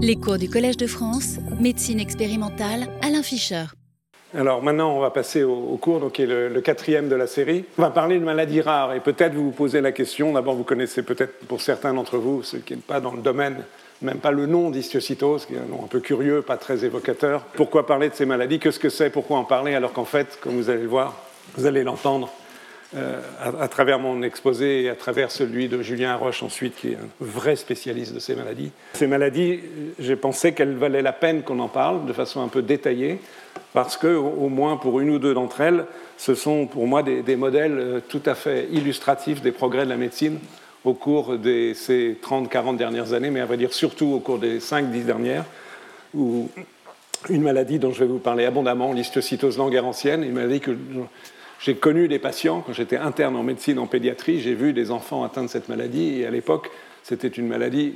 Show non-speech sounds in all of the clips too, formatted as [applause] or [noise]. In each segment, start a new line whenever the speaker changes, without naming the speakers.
Les cours du Collège de France, médecine expérimentale, Alain Fischer.
Alors maintenant, on va passer au, cours donc, qui est le, quatrième de la série. On va parler de maladies rares et peut-être vous vous posez la question. D'abord, vous connaissez peut-être pour certains d'entre vous, ceux qui n'êtes pas dans le domaine, même pas le nom d'histiocytose, qui est un nom un peu curieux, pas très évocateur. Pourquoi parler de ces maladies? Qu'est-ce que c'est? Pourquoi en parler? Alors qu'en fait, comme vous allez le voir, vous allez l'entendre, euh, à, travers mon exposé et à travers celui de Julien Roche ensuite, qui est un vrai spécialiste de ces maladies. Ces maladies, j'ai pensé qu'elles valaient la peine qu'on en parle de façon un peu détaillée, parce que, au moins pour une ou deux d'entre elles, ce sont pour moi des, modèles euh, tout à fait illustratifs des progrès de la médecine au cours de ces 30-40 dernières années, mais à vrai dire surtout au cours des 5-10 dernières, où une maladie dont je vais vous parler abondamment, l'histiocytose languérantienne, une maladie que j'ai connu des patients, quand j'étais interne en médecine, en pédiatrie, j'ai vu des enfants atteints de cette maladie, et à l'époque, c'était une maladie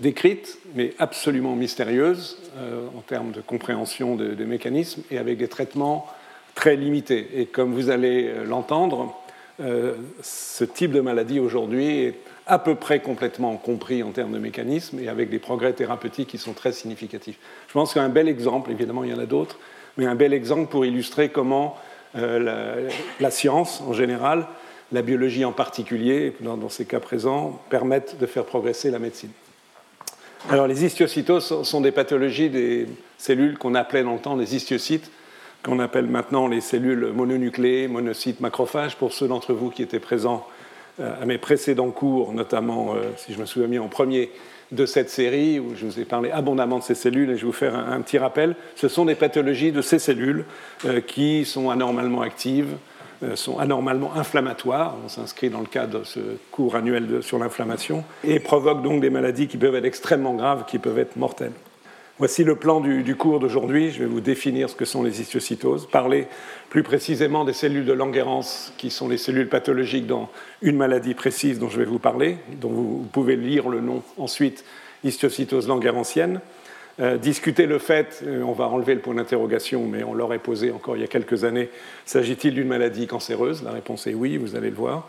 décrite, mais absolument mystérieuse euh, en termes de compréhension des mécanismes, et avec des traitements très limités. Et comme vous allez euh, l'entendre, euh, ce type de maladie aujourd'hui est à peu près complètement compris en termes de mécanismes et avec des progrès thérapeutiques qui sont très significatifs. Je pense qu'un bel exemple, évidemment il y en a d'autres, mais un bel exemple pour illustrer comment euh, la, science en général, la biologie en particulier, dans, ces cas présents, permettent de faire progresser la médecine. Alors les histiocytoses sont des pathologies des cellules qu'on appelait dans le temps les histiocytes, qu'on appelle maintenant les cellules mononucléées, monocytes, macrophages, pour ceux d'entre vous qui étaient présents euh, à mes précédents cours, notamment, euh, si je me souviens bien, en premier de cette série où je vous ai parlé abondamment de ces cellules et je vais vous faire un, petit rappel. Ce sont des pathologies de ces cellules euh, qui sont anormalement actives, euh, sont anormalement inflammatoires. On s'inscrit dans le cadre de ce cours annuel sur l'inflammation et provoquent donc des maladies qui peuvent être extrêmement graves, qui peuvent être mortelles. Voici le plan du, cours d'aujourd'hui. Je vais vous définir ce que sont les histiocytoses, parler plus précisément des cellules de Langerhans, qui sont les cellules pathologiques dans une maladie précise dont je vais vous parler, dont vous, pouvez lire le nom ensuite, histiocytose langerhansienne. Euh, discuter le fait, euh, on va enlever le point d'interrogation, mais on l'aurait posé encore il y a quelques années, s'agit-il d'une maladie cancéreuse? La réponse est oui, vous allez le voir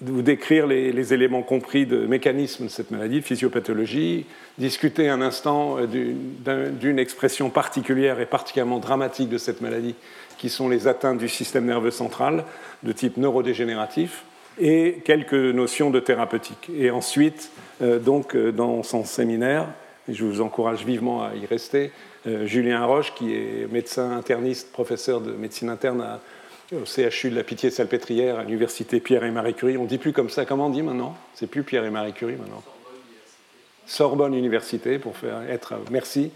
vous décrire les, éléments compris de mécanisme de cette maladie, de physiopathologie, discuter un instant euh, d'une expression particulière et particulièrement dramatique de cette maladie, qui sont les atteintes du système nerveux central de type neurodégénératif, et quelques notions de thérapeutique. Et ensuite, euh, donc, euh, dans son séminaire, je vous encourage vivement à y rester, Julien Roche, qui est médecin interniste, professeur de médecine interne à au CHU de la Pitié-Salpêtrière, à l'université Pierre et Marie Curie. On ne dit plus comme ça. Comment on dit maintenant? C'est plus Pierre et Marie Curie maintenant. Sorbonne Université, pour faire être. Merci.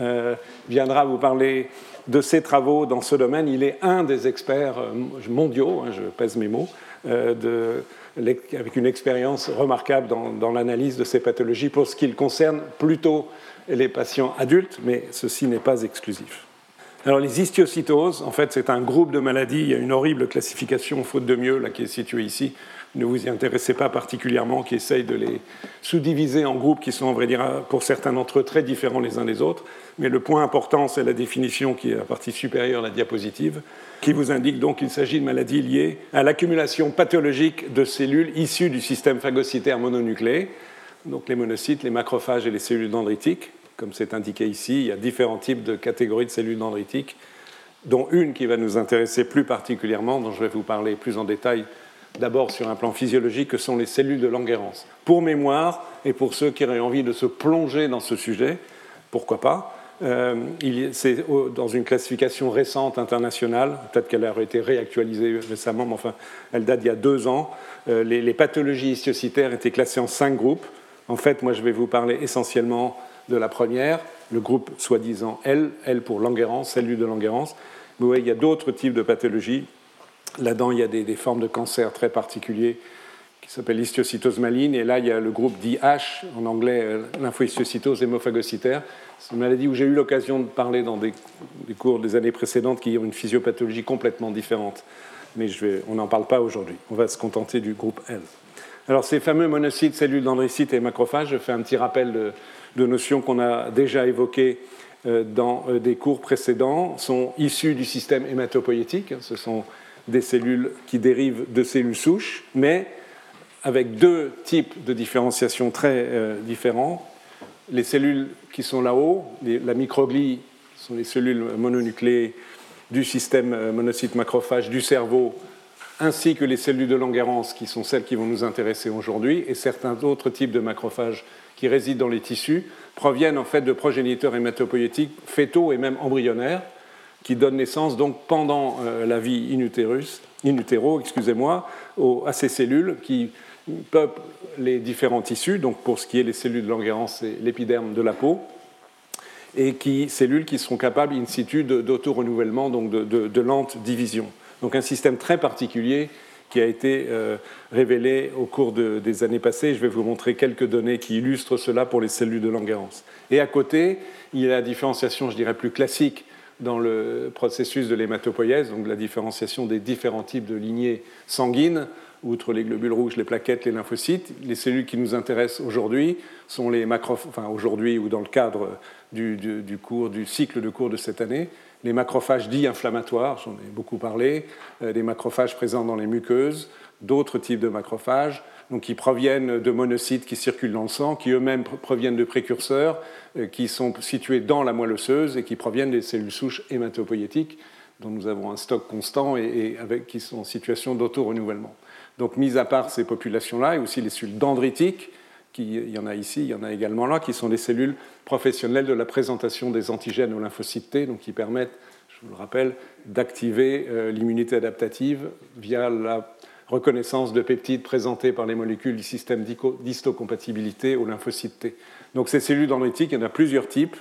Euh, viendra vous parler de ses travaux dans ce domaine. Il est un des experts euh, mondiaux, hein, je pèse mes mots, euh, avec une expérience remarquable dans, dans l'analyse de ces pathologies pour ce qui concerne plutôt les patients adultes, mais ceci n'est pas exclusif. Alors les histiocytoses, en fait, c'est un groupe de maladies. Il y a une horrible classification, faute de mieux, là, qui est située ici. Ne vous y intéressez pas particulièrement, qui essaye de les sous-diviser en groupes qui sont, en vrai dire, pour certains d'entre eux, très différents les uns des autres. Mais le point important, c'est la définition qui est la partie supérieure la diapositive, qui vous indique donc qu'il s'agit de maladies liées à l'accumulation pathologique de cellules issues du système phagocytaire mononucléé, donc les monocytes, les macrophages et les cellules dendritiques, comme c'est indiqué ici, il y a différents types de catégories de cellules dendritiques, dont une qui va nous intéresser plus particulièrement, dont je vais vous parler plus en détail d'abord sur un plan physiologique, que sont les cellules de Langerhans. Pour mémoire, et pour ceux qui auraient envie de se plonger dans ce sujet, pourquoi pas, euh, c'est dans une classification récente internationale, peut-être qu'elle aurait été réactualisée récemment, mais enfin, elle date d'il y a deux ans. Euh, les, pathologies histiocytaires étaient classées en cinq groupes. En fait, moi, je vais vous parler essentiellement de la première, le groupe soi-disant L, L pour Langerhans, cellule de Langerhans. Vous voyez, il y a d'autres types de pathologies. Là-dedans, il y a des, formes de cancer très particuliers qui s'appellent l'histiocytose maligne. Et là, il y a le groupe DH, en anglais, euh, lymphohistiocytose hémophagocytaire. C'est une maladie où j'ai eu l'occasion de parler dans des, cours des années précédentes qui ont une physiopathologie complètement différente. Mais on n'en parle pas aujourd'hui. On va se contenter du groupe L. Alors, ces fameux monocytes, cellules dendricytes et macrophages, je fais un petit rappel de, de notions qu'on a déjà évoquées euh, dans euh, des cours précédents sont issues du système hématopoïétique. Ce sont des cellules qui dérivent de cellules souches, mais avec deux types de différenciation très euh, différents. les cellules qui sont là-haut, la microglie, sont les cellules mononucléées du système monocyte macrophage du cerveau, ainsi que les cellules de Langerhans, qui sont celles qui vont nous intéresser aujourd'hui, et certains autres types de macrophages qui résident dans les tissus, proviennent en fait de progéniteurs hématopoïétiques fétaux et même embryonnaires, qui donnent naissance donc pendant euh, la vie in, utero, excusez-moi, à ces cellules qui peuplent les différents tissus, donc pour ce qui est les cellules de Langerhans, c'est l'épiderme de la peau, et qui, cellules qui sont capables in situ d'auto-renouvellement, donc de, lente division. Donc un système très particulier qui a été euh, révélé au cours des années passées. Je vais vous montrer quelques données qui illustrent cela pour les cellules de Langerhans. Et à côté, il y a la différenciation, je dirais, plus classique dans le processus de l'hématopoïèse, donc la différenciation des différents types de lignées sanguines, outre les globules rouges, les plaquettes, les lymphocytes. Les cellules qui nous intéressent aujourd'hui sont les macrophages, enfin aujourd'hui ou dans le cadre du, cours, du cycle de cours de cette année, les macrophages dits inflammatoires, j'en ai beaucoup parlé, euh, des macrophages présents dans les muqueuses, d'autres types de macrophages, donc qui proviennent de monocytes qui circulent dans le sang, qui eux-mêmes proviennent de précurseurs euh, qui sont situés dans la moelle osseuse et qui proviennent des cellules souches hématopoïétiques, dont nous avons un stock constant et, avec, qui sont en situation d'auto-renouvellement. Donc, mis à part ces populations-là, et aussi les cellules dendritiques, il y en a ici, il y en a également là, qui sont des cellules professionnelles de la présentation des antigènes aux lymphocytes T, donc qui permettent, je vous le rappelle, d'activer euh, l'immunité adaptative via la reconnaissance de peptides présentés par les molécules du système d'histocompatibilité aux lymphocytes T. Donc ces cellules dendritiques, il y en a plusieurs types.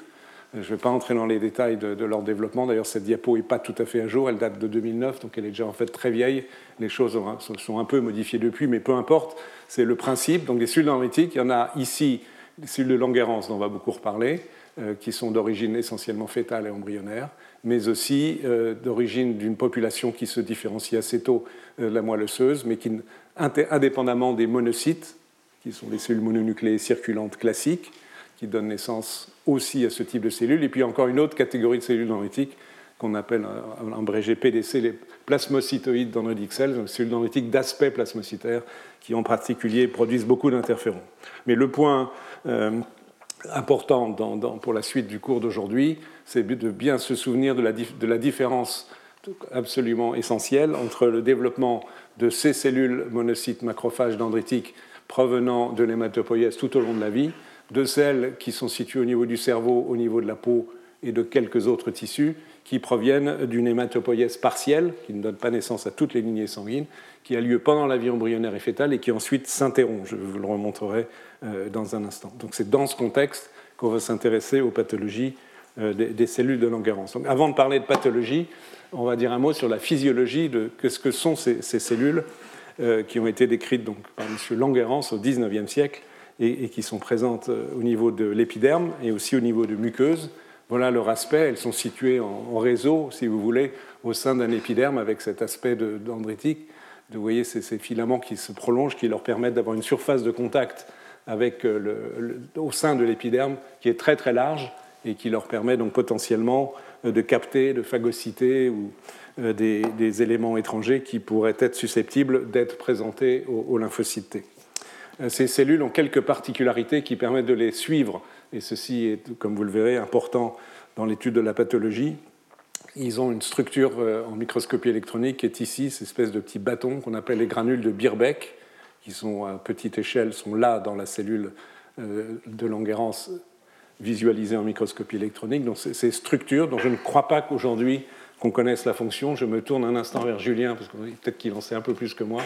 Je ne vais pas entrer dans les détails de, leur développement. D'ailleurs, cette diapo n'est pas tout à fait à jour. Elle date de 2009, donc elle est déjà en fait très vieille. Les choses sont un peu modifiées depuis, mais peu importe. C'est le principe. Donc, les cellules dendritiques, il y en a ici, les cellules de Langerhans, dont on va beaucoup reparler, euh, qui sont d'origine essentiellement fétale et embryonnaire, mais aussi euh, d'origine d'une population qui se différencie assez tôt euh, de la moelle osseuse, mais qui, indépendamment des monocytes, qui sont les cellules mononucléées circulantes classiques, qui donnent naissance aussi à ce type de cellules. Et puis encore une autre catégorie de cellules dendritiques qu'on appelle en abrégé PDC les plasmocytoïdes dendritic cells, cellules dendritiques d'aspect plasmocytaire, qui en particulier produisent beaucoup d'interférons. Mais le point euh, important pour la suite du cours d'aujourd'hui, c'est de bien se souvenir de la différence absolument essentielle entre le développement de ces cellules monocytes macrophages dendritiques provenant de l'hématopoïèse tout au long de la vie, de celles qui sont situées au niveau du cerveau, au niveau de la peau et de quelques autres tissus, qui proviennent d'une hématopoïèse partielle, qui ne donne pas naissance à toutes les lignées sanguines, qui a lieu pendant la vie embryonnaire et fétale et qui ensuite s'interrompt. Je vous le remontrerai euh, dans un instant. Donc c'est dans ce contexte qu'on va s'intéresser aux pathologies euh, des cellules de Langerhans. Donc avant de parler de pathologie, on va dire un mot sur la physiologie de ce que sont ces, cellules euh, qui ont été décrites par M. Langerhans au XIXe siècle et, qui sont présentes au niveau de l'épiderme et aussi au niveau de muqueuses voilà leur aspect. Elles sont situées en, réseau, si vous voulez, au sein d'un épiderme avec cet aspect dendritique. Vous voyez ces, filaments qui se prolongent, qui leur permettent d'avoir une surface de contact avec euh, au sein de l'épiderme qui est très très large et qui leur permet donc potentiellement euh, de capter, de phagocyter ou euh, des, éléments étrangers qui pourraient être susceptibles d'être présentés aux, aux lymphocytes T. Ces cellules ont quelques particularités qui permettent de les suivre et ceci est, comme vous le verrez, important dans l'étude de la pathologie. Ils ont une structure euh, en microscopie électronique qui est ici, cette espèce de petits bâtons qu'on appelle les granules de Birbeck, qui sont à petite échelle, sont là dans la cellule euh, de Langerhans visualisée en microscopie électronique. Donc ces structures dont je ne crois pas qu'aujourd'hui qu'on connaisse la fonction. Je me tourne un instant vers Julien, parce peut-être qu'il en sait un peu plus que moi.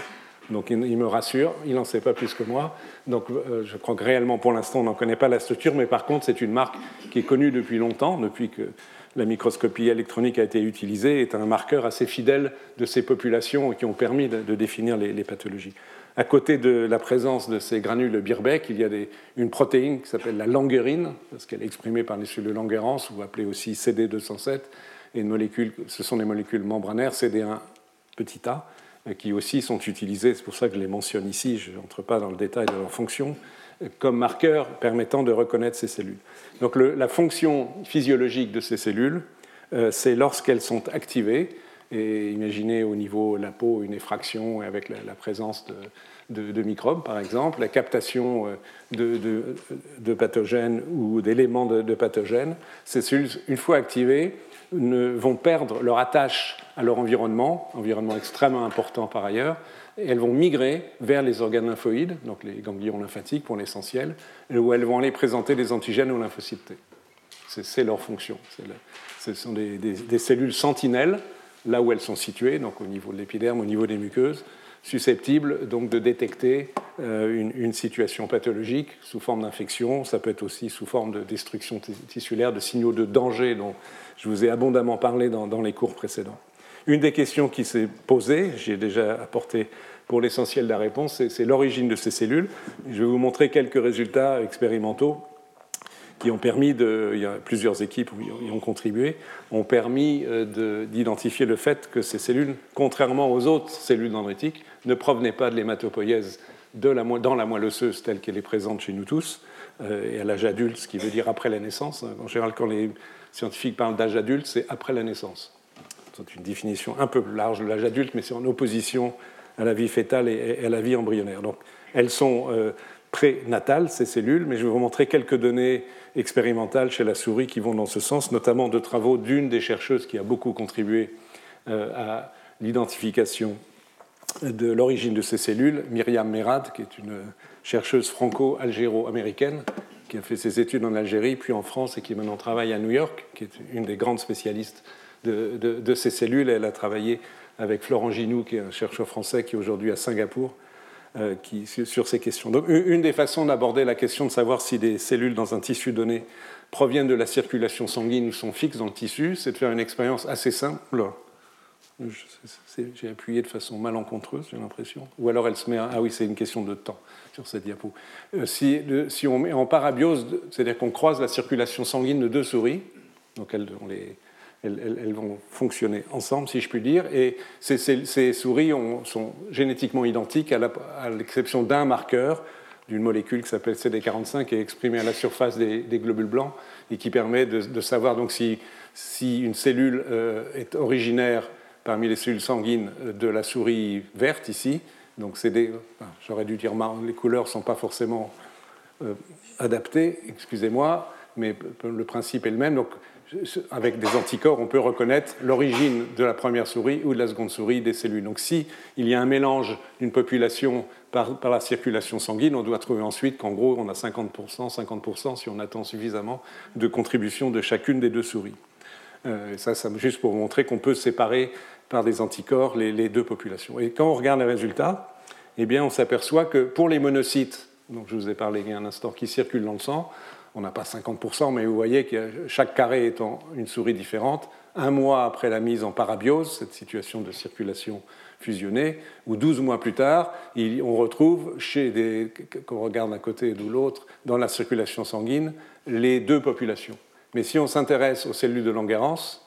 Donc il me rassure, il n'en sait pas plus que moi. Donc euh, je crois que réellement pour l'instant on n'en connaît pas la structure, mais par contre c'est une marque qui est connue depuis longtemps, depuis que la microscopie électronique a été utilisée, est un marqueur assez fidèle de ces populations qui ont permis de, définir les, pathologies. À côté de la présence de ces granules Birbeck, il y a une protéine qui s'appelle la langerine, parce qu'elle est exprimée par les cellules Langerhans, ou appelée aussi CD207, et une molécule, ce sont des molécules membranaires, CD1 petit a, qui aussi sont utilisés, c'est pour ça que je les mentionne ici, je n'entre pas dans le détail de leur fonction, comme marqueurs permettant de reconnaître ces cellules. Donc la fonction physiologique de ces cellules, euh, c'est lorsqu'elles sont activées, Et imaginez au niveau de la peau une effraction avec la, présence de, microbes, par exemple, la captation euh, de, pathogènes ou d'éléments de, pathogènes. Ces cellules, une fois activées, vont perdre leur attache à leur environnement, environnement extrêmement important par ailleurs, et elles vont migrer vers les organes lymphoïdes, donc les ganglions lymphatiques pour l'essentiel, où elles vont aller présenter des antigènes aux lymphocytes T. C'est leur fonction. Ce sont des, cellules sentinelles, là où elles sont situées, donc au niveau de l'épiderme, au niveau des muqueuses, susceptibles donc de détecter euh, une, situation pathologique sous forme d'infection. Ça peut être aussi sous forme de destruction tissulaire, de signaux de danger je vous ai abondamment parlé dans, les cours précédents. Une des questions qui s'est posée, j'ai déjà apporté pour l'essentiel la réponse, c'est l'origine de ces cellules. Je vais vous montrer quelques résultats expérimentaux qui ont permis de, il y a plusieurs équipes qui ont contribué, ont permis euh, d'identifier le fait que ces cellules, contrairement aux autres cellules dendritiques, ne provenaient pas de l'hématopoïèse dans la moelle osseuse telle qu'elle est présente chez nous tous, euh, et à l'âge adulte, ce qui veut dire après la naissance. En général, quand les scientifiques parlent d'âge adulte, c'est après la naissance. C'est une définition un peu plus large de l'âge adulte, mais c'est en opposition à la vie fétale et à la vie embryonnaire. Donc, elles sont euh, prénatales, ces cellules, mais je vais vous montrer quelques données expérimentales chez la souris qui vont dans ce sens, notamment de travaux d'une des chercheuses qui a beaucoup contribué euh, à l'identification de l'origine de ces cellules, Myriam Merad, qui est une chercheuse franco-algéro-américaine, qui a fait ses études en Algérie, puis en France, et qui maintenant travaille à New York, qui est une des grandes spécialistes de, ces cellules. Elle a travaillé avec Florent Ginoux, qui est un chercheur français qui est aujourd'hui à Singapour, euh, qui, sur ces questions. Donc, une des façons d'aborder la question de savoir si des cellules dans un tissu donné proviennent de la circulation sanguine ou sont fixes dans le tissu, c'est de faire une expérience assez simple. J'ai appuyé de façon malencontreuse, j'ai l'impression. Ou alors elle se met. À... Ah oui, c'est une question de temps sur cette diapo. Euh, si, on met en parabiose, c'est-à-dire qu'on croise la circulation sanguine de deux souris, donc elles, on les, elles, vont fonctionner ensemble, si je puis dire. Et ces, souris sont génétiquement identiques, à l'exception d'un marqueur d'une molécule qui s'appelle CD45, qui est exprimée à la surface des, globules blancs et qui permet de, savoir donc si, une cellule euh, est originaire parmi les cellules sanguines de la souris verte ici. Donc j'aurais dû dire les couleurs ne sont pas forcément euh, adaptées, excusez-moi, mais le principe est le même. Donc avec des anticorps, on peut reconnaître l'origine de la première souris ou de la seconde souris des cellules. Donc si il y a un mélange d'une population par, la circulation sanguine, on doit trouver ensuite qu'en gros, on a 50%, 50% si on attend suffisamment de contribution de chacune des deux souris. Euh, ça, ça, juste pour montrer qu'on peut séparer par des anticorps les, deux populations. Et quand on regarde les résultats, eh bien, on s'aperçoit que pour les monocytes, dont je vous ai parlé il y a un instant, qui circulent dans le sang, on n'a pas 50%, mais vous voyez que chaque carré étant une souris différente, un mois après la mise en parabiose, cette situation de circulation fusionnée, ou 12 mois plus tard, on retrouve chez des, qu'on regarde d'un côté ou de l'autre, dans la circulation sanguine, les deux populations. Mais si on s'intéresse aux cellules de Langerhans,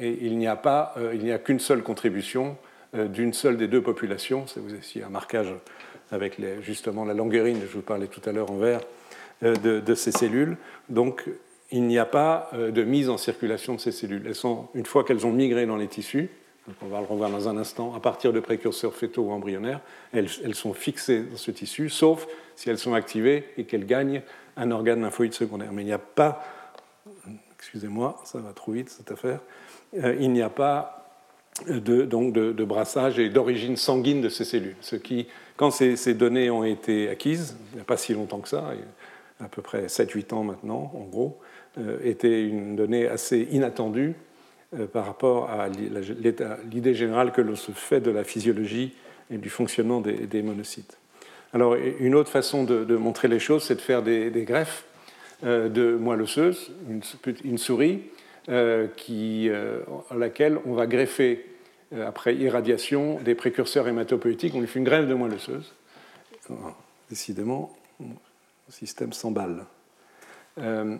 il n'y a, pas, euh, il n'y a qu'une seule contribution euh, d'une seule des deux populations. C'est ici un marquage avec justement la languerine, je vous parlais tout à l'heure en vert, euh, de, ces cellules. Donc, il n'y a pas de mise en circulation de ces cellules. Une fois qu'elles ont migré dans les tissus, donc on va le revoir dans un instant, à partir de précurseurs fétaux ou embryonnaires, elles, sont fixées dans ce tissu, sauf si elles sont activées et qu'elles gagnent un organe lymphoïde secondaire. Mais il n'y a pas, excusez-moi, ça va trop vite cette affaire, euh, il n'y a pas de, donc de, brassage et d'origine sanguine de ces cellules. Ce qui, quand ces, données ont été acquises, il n'y a pas si longtemps que ça, à peu près 7-8 ans maintenant, en gros, euh, était une donnée assez inattendue euh, par rapport à l'idée générale que l'on se fait de la physiologie et du fonctionnement des, monocytes. Alors, une autre façon de, montrer les choses, c'est de faire des, greffes de moelle osseuse, une, souris, qui, à laquelle on va greffer, après irradiation, des précurseurs hématopoïétiques. On lui fait une greffe de moelle osseuse. Décidément, système s'emballe. Euh,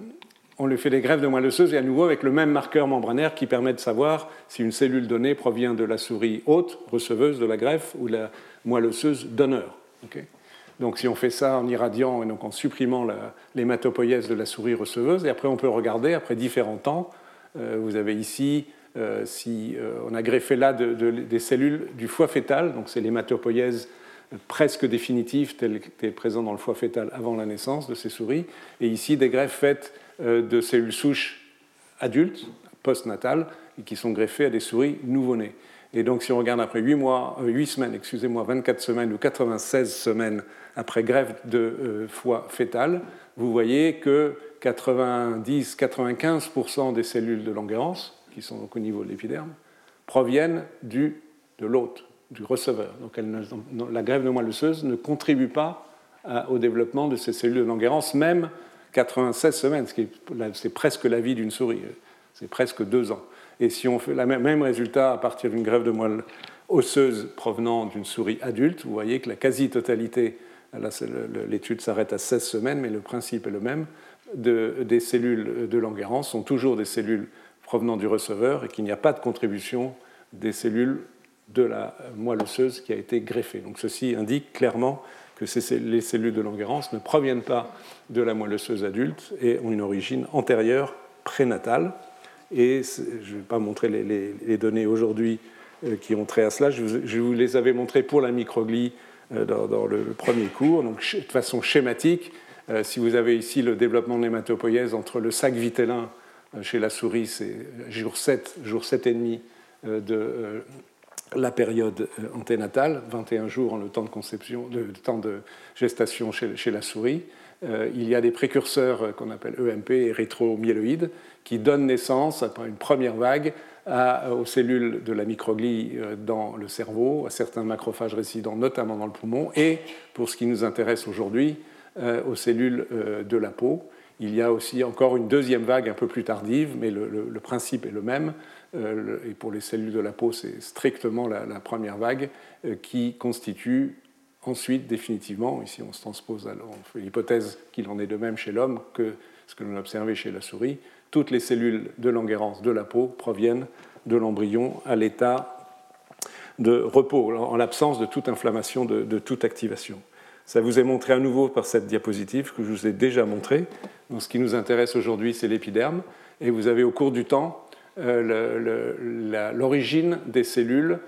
on lui fait des greffes de moelle osseuse et à nouveau avec le même marqueur membranaire qui permet de savoir si une cellule donnée provient de la souris hôte, receveuse de la greffe, ou de la moelle osseuse donneur. Donc si on fait ça en irradiant et donc en supprimant l'hématopoïèse de la souris receveuse, et après on peut regarder, après différents temps, euh, vous avez ici si on a greffé là des cellules du foie fœtal, donc c'est l'hématopoïèse presque définitive telle est présente dans le foie fœtal avant la naissance de ces souris, et ici des greffes faites de cellules souches adultes, postnatales, et qui sont greffées à des souris nouveau-nées. Et donc, si on regarde après 8, mois, 8 semaines, excusez-moi, 24 semaines ou 96 semaines après greffe de foie fœtal, vous voyez que 90-95% des cellules de Langerhans, qui sont donc au niveau de l'épiderme, proviennent du, de l'hôte, du receveur. Donc la grève de moelle osseuse ne contribue pas au développement de ces cellules de Langerhans, même 96 semaines, c'est presque la vie d'une souris, c'est presque deux ans. Et si on fait le même résultat à partir d'une grève de moelle osseuse provenant d'une souris adulte, vous voyez que la quasi-totalité, l'étude s'arrête à 16 semaines, mais le principe est le même, des cellules de Langerhans sont toujours des cellules provenant du receveur et qu'il n'y a pas de contribution des cellules de la moelle osseuse qui a été greffée. Donc ceci indique clairement que les cellules de Langerhans ne proviennent pas de la moelle osseuse adulte et ont une origine antérieure prénatale. Et je ne vais pas montrer les, données aujourd'hui euh, qui ont trait à cela, je vous, les avais montrées pour la microglie euh, dans, le premier cours, donc de façon schématique. Euh, si vous avez ici le développement de l'hématopoïèse entre le sac vitellin chez la souris, c'est jour 7, jour 7 et demi de la période anténatale, 21 jours en le temps de conception, le temps de gestation chez, la souris. il y a des précurseurs qu'on appelle EMP, érythromyéloïdes, qui donnent naissance, après une première vague, aux cellules de la microglie euh, dans le cerveau, à certains macrophages résidents, notamment dans le poumon, et, pour ce qui nous intéresse aujourd'hui, euh, aux cellules euh, de la peau. Il y a aussi encore une deuxième vague un peu plus tardive, mais le, principe est le même. et pour les cellules de la peau, c'est strictement la, la, première vague qui constitue ensuite définitivement, ici on se transpose, on fait l'hypothèse qu'il en est de même chez l'homme que ce que l'on a observé chez la souris, toutes les cellules de Langerhans de la peau proviennent de l'embryon à l'état de repos, en l'absence de toute inflammation, de, toute activation. Ça vous est montré à nouveau par cette diapositive que je vous ai déjà montrée. Donc, ce qui nous intéresse aujourd'hui, c'est l'épiderme. Et vous avez au cours du temps euh, l'origine des cellules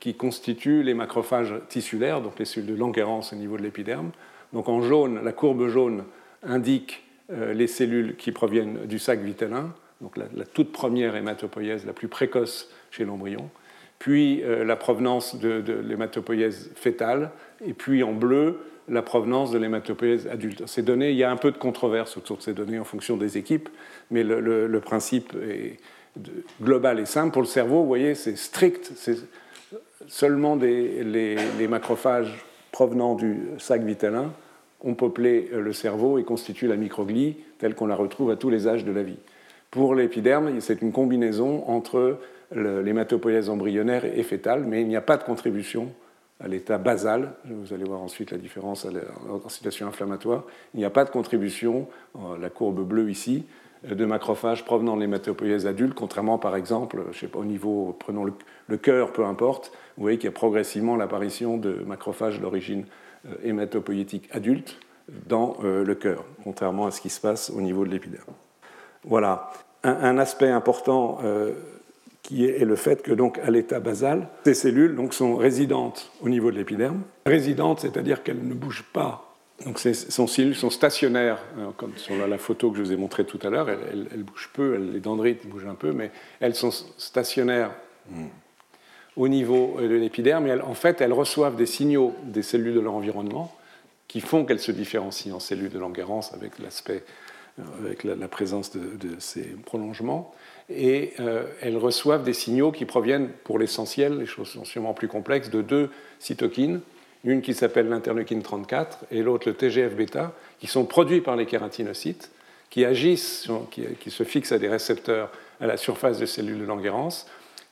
qui constituent les macrophages tissulaires, donc les cellules de Langerhans au niveau de l'épiderme. Donc en jaune, la courbe jaune indique les cellules qui proviennent du sac vitellin, donc la, toute première hématopoïèse la plus précoce chez l'embryon, puis euh, la provenance de, l'hématopoïèse fœtale, et puis en bleu, la provenance de l'hématopoïèse adulte. Ces données, il y a un peu de controverse autour de ces données en fonction des équipes, mais le, principe est global et simple. Pour le cerveau, vous voyez, c'est strict, c'est seulement des, les macrophages provenant du sac vitellin ont peuplé euh, le cerveau et constituent la microglie telle qu'on la retrouve à tous les âges de la vie. Pour l'épiderme, c'est une combinaison entre l'hématopoïèse embryonnaire et fétale, mais il n'y a pas de contribution à l'état basal. Vous allez voir ensuite la différence en situation inflammatoire. Il n'y a pas de contribution, la courbe bleue ici, de macrophages provenant de l'hématopoïèse adulte, contrairement par exemple, je sais pas, au niveau, prenons le, le cœur, peu importe, vous voyez qu'il y a progressivement l'apparition de macrophages d'origine euh, hématopoïétique adulte dans euh, le cœur, contrairement à ce qui se passe au niveau de l'épiderme. Voilà. Un, aspect important euh, qui est, le fait que, donc, à l'état basal, ces cellules donc, sont résidentes au niveau de l'épiderme. Résidentes, c'est-à-dire qu'elles ne bougent pas. Donc, ces cellules sont stationnaires, comme sur la, photo que je vous ai montrée tout à l'heure. Elles, bougent peu, les dendrites bougent un peu, mais elles sont stationnaires. Au niveau de l'épiderme, et en fait, elles reçoivent des signaux des cellules de leur environnement qui font qu'elles se différencient en cellules de Langerhans avec l'aspect, euh, avec la, présence de, ces prolongements. Et euh, elles reçoivent des signaux qui proviennent, pour l'essentiel, les choses sont sûrement plus complexes, de deux cytokines, une qui s'appelle l'interleukine 34 et l'autre le TGF-bêta, qui sont produits par les kératinocytes, qui agissent, qui, qui, se fixent à des récepteurs à la surface des cellules de Langerhans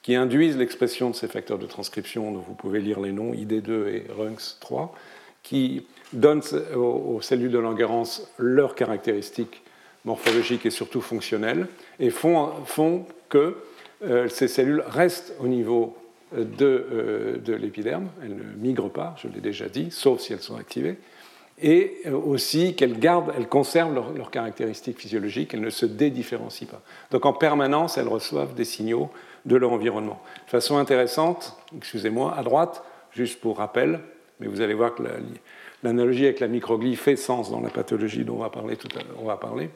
qui induisent l'expression de ces facteurs de transcription dont vous pouvez lire les noms, ID2 et RUNX3, qui donnent aux cellules de Langerhans leurs caractéristiques morphologiques et surtout fonctionnelles, et font, font que euh, ces cellules restent au niveau de, euh, de l'épiderme, elles ne migrent pas, je l'ai déjà dit, sauf si elles sont activées, et aussi qu'elles gardent, elles conservent leurs caractéristiques physiologiques, elles ne se dédifférencient pas. Donc en permanence, elles reçoivent des signaux de leur environnement. De façon intéressante, excusez-moi, à droite, juste pour rappel, mais vous allez voir que l'analogie avec la microglie fait sens dans la pathologie dont on va parler tout à l'heure. On va parler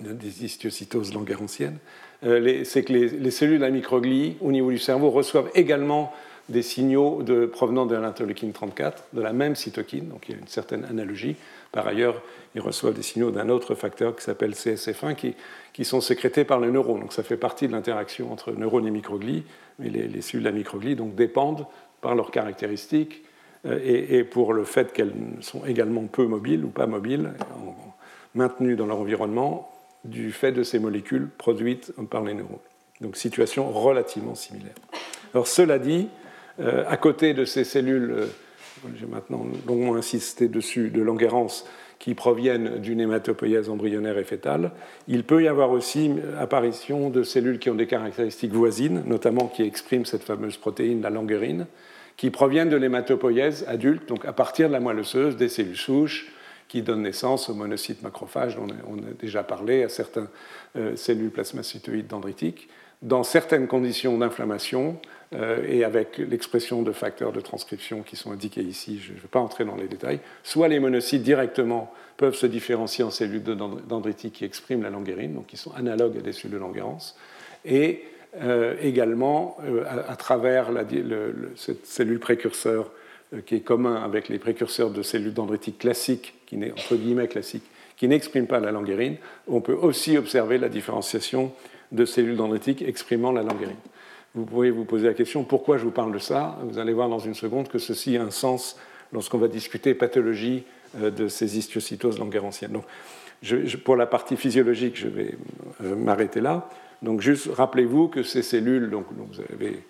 des histiocytoses langerhansiennes. Euh, c'est que les, les, cellules de la microglie, au niveau du cerveau, reçoivent également des signaux provenant de l'interleukine 34, de la même cytokine, donc il y a une certaine analogie. Par ailleurs, ils reçoivent des signaux d'un autre facteur qui s'appelle CSF1 qui, qui, sont sécrétés par le neurone. Donc ça fait partie de l'interaction entre neurones et microglie, mais les, cellules de la microglie donc, dépendent par leurs caractéristiques euh, et, pour le fait qu'elles sont également peu mobiles ou pas mobiles, maintenues dans leur environnement, du fait de ces molécules produites par les neurones. Donc situation relativement similaire. Alors cela dit, euh, à côté de ces cellules, euh, j'ai maintenant longuement insisté dessus, de Langerhans, qui proviennent d'une hématopoïèse embryonnaire et fétale, il peut y avoir aussi apparition de cellules qui ont des caractéristiques voisines, notamment qui expriment cette fameuse protéine, la langerine, qui proviennent de l'hématopoïèse adulte, donc à partir de la moelle osseuse, des cellules souches, qui donnent naissance aux monocytes macrophages, dont on a déjà parlé, à certaines euh, cellules plasmacytoïdes dendritiques, dans certaines conditions d'inflammation, euh, et avec l'expression de facteurs de transcription qui sont indiqués ici, je ne vais pas entrer dans les détails, soit les monocytes directement peuvent se différencier en cellules dendritiques qui expriment la languérine, donc qui sont analogues à des cellules Langerhans, et euh, également euh, à, travers cette cellule précurseur qui est commun avec les précurseurs de cellules dendritiques classiques, qui entre guillemets classiques, qui n'expriment pas la languérine, on peut aussi observer la différenciation de cellules dendritiques exprimant la languérine. Vous pouvez vous poser la question pourquoi je vous parle de ça? Vous allez voir dans une seconde que ceci a un sens lorsqu'on va discuter pathologie euh, de ces histiocytoses langerhansiennes. Donc, pour la partie physiologique, je vais euh, m'arrêter là. Donc, juste rappelez-donc que ces cellules, donc, vous avez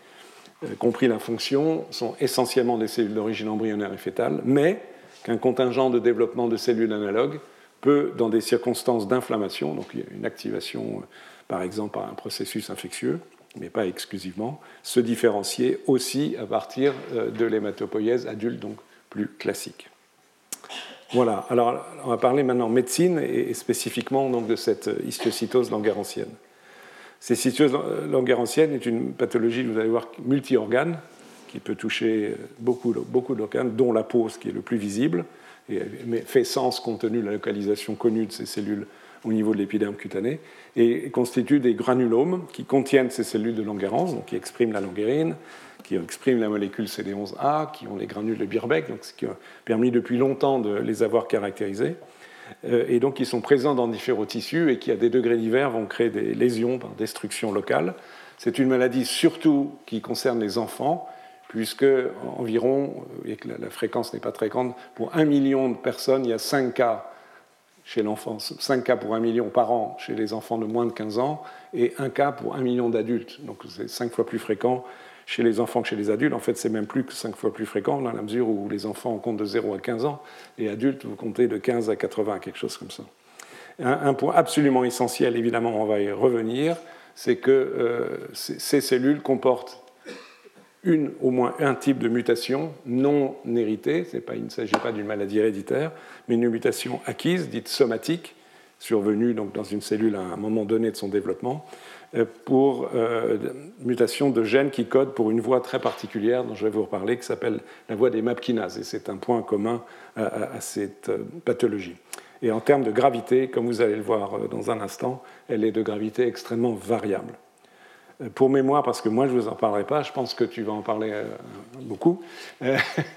euh, compris la fonction, sont essentiellement des cellules d'origine embryonnaire et fétale, mais qu'un contingent de développement de cellules analogues peut, dans des circonstances d'inflammation, donc une activation, par exemple, par un processus infectieux, mais pas exclusivement, se différencier aussi à partir euh, de l'hématopoïèse adulte, donc plus classique. Voilà, alors on va parler maintenant médecine et spécifiquement donc, de cette histiocytose langerhansienne. Cette histiocytose langerhansienne est une pathologie, vous allez voir, multi-organes, qui peut toucher beaucoup, beaucoup d'organes, dont la peau, ce qui est le plus visible, et, fait sens compte tenu de la localisation connue de ces cellules au niveau de l'épiderme cutané, et constituent des granulomes qui contiennent ces cellules de Langerhans, donc qui expriment la languérine, qui expriment la molécule CD11A, qui ont les granules de Birbeck, donc ce qui a permis depuis longtemps de les avoir caractérisés, euh, et donc qui sont présents dans différents tissus et qui, à des degrés divers, vont créer des lésions par destruction locale. C'est une maladie surtout qui concerne les enfants, puisque environ, et que la fréquence n'est pas très grande, pour un million de personnes, il y a 5 cas chez l'enfant, 5 cas pour 1 million par an chez les enfants de moins de 15 ans et 1 cas pour 1 million d'adultes. Donc c'est 5 fois plus fréquent chez les enfants que chez les adultes. En fait, c'est même plus que 5 fois plus fréquent dans la mesure où les enfants comptent de 0 à 15 ans et adultes, vous comptez de 15 à 80, quelque chose comme ça. Un, point absolument essentiel, évidemment, on va y revenir, c'est que euh, ces cellules comportent une, au moins un type de mutation non héritée, il ne s'agit pas d'une maladie héréditaire, mais une mutation acquise, dite somatique, survenue donc dans une cellule à un moment donné de son développement, euh, pour euh, mutation de gènes qui codent pour une voie très particulière dont je vais vous reparler, qui s'appelle la voie des MAP kinases, et c'est un point commun à, cette euh, pathologie. Et en termes de gravité, comme vous allez le voir dans un instant, elle est de gravité extrêmement variable pour mémoire, parce que moi je ne vous en parlerai pas, je pense que tu vas en parler euh, beaucoup. Euh,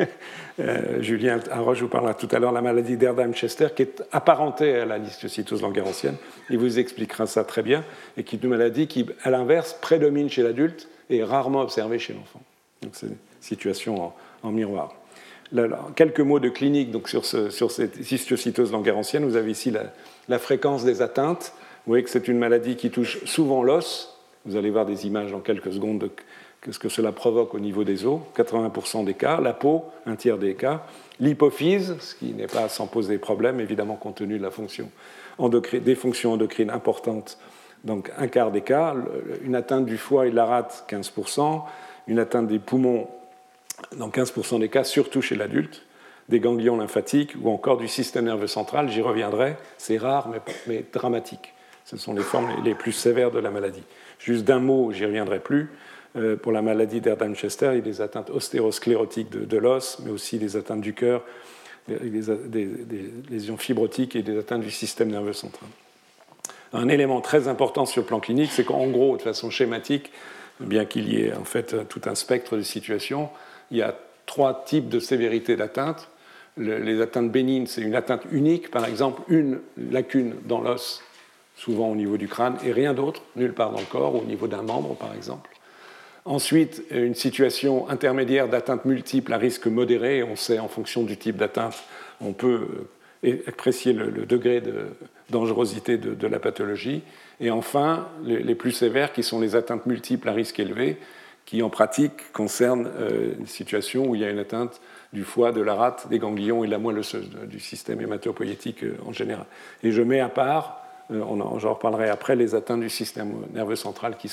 [laughs] euh, Julien Arroche vous parlera tout à l'heure de la maladie d'Erdheim-Chester, qui est apparentée à la histiocytose langerhansienne. Il vous expliquera ça très bien, et qui est une maladie qui, à l'inverse, prédomine chez l'adulte et est rarement observée chez l'enfant. Donc c'est une situation en, miroir. quelques mots de clinique donc, sur, sur cette histiocytose langerhansienne. Vous avez ici la, la fréquence des atteintes. Vous voyez que c'est une maladie qui touche souvent l'os, vous allez voir des images en quelques secondes de ce que cela provoque au niveau des os, 80% des cas, la peau, un tiers des cas, l'hypophyse, ce qui n'est pas sans poser problème, évidemment compte tenu de la fonction des fonctions endocrines importantes, donc un quart des cas, une atteinte du foie et de la rate, 15%, une atteinte des poumons, dans 15% des cas, surtout chez l'adulte, des ganglions lymphatiques ou encore du système nerveux central. J'y reviendrai, c'est rare mais, dramatique. Ce sont les formes les plus sévères de la maladie. Juste d'un mot, j'y reviendrai plus. Euh, pour la maladie d'Erdheim-Chester, il y a des atteintes ostérosclérotiques de, l'os, mais aussi des atteintes du cœur, des, lésions fibrotiques et des atteintes du système nerveux central. Un élément très important sur le plan clinique, c'est qu'en gros, de façon schématique, bien qu'il y ait en fait tout un spectre de situations, il y a trois types de sévérité d'atteinte. les atteintes bénignes, c'est une atteinte unique, par exemple une lacune dans l'os, souvent au niveau du crâne, et rien d'autre, nulle part dans le corps, au niveau d'un membre, par exemple. Ensuite, une situation intermédiaire d'atteinte multiple à risque modéré. On sait, en fonction du type d'atteinte, on peut euh, apprécier le, degré de dangerosité de, la pathologie. Et enfin, les, plus sévères, qui sont les atteintes multiples à risque élevé, qui en pratique concernent euh, une situation où il y a une atteinte du foie, de la rate, des ganglions et de la moelle osseuse, du système hématopoïétique euh, en général. Et je mets à part euh, j'en reparlerai après, les atteintes du système nerveux central qui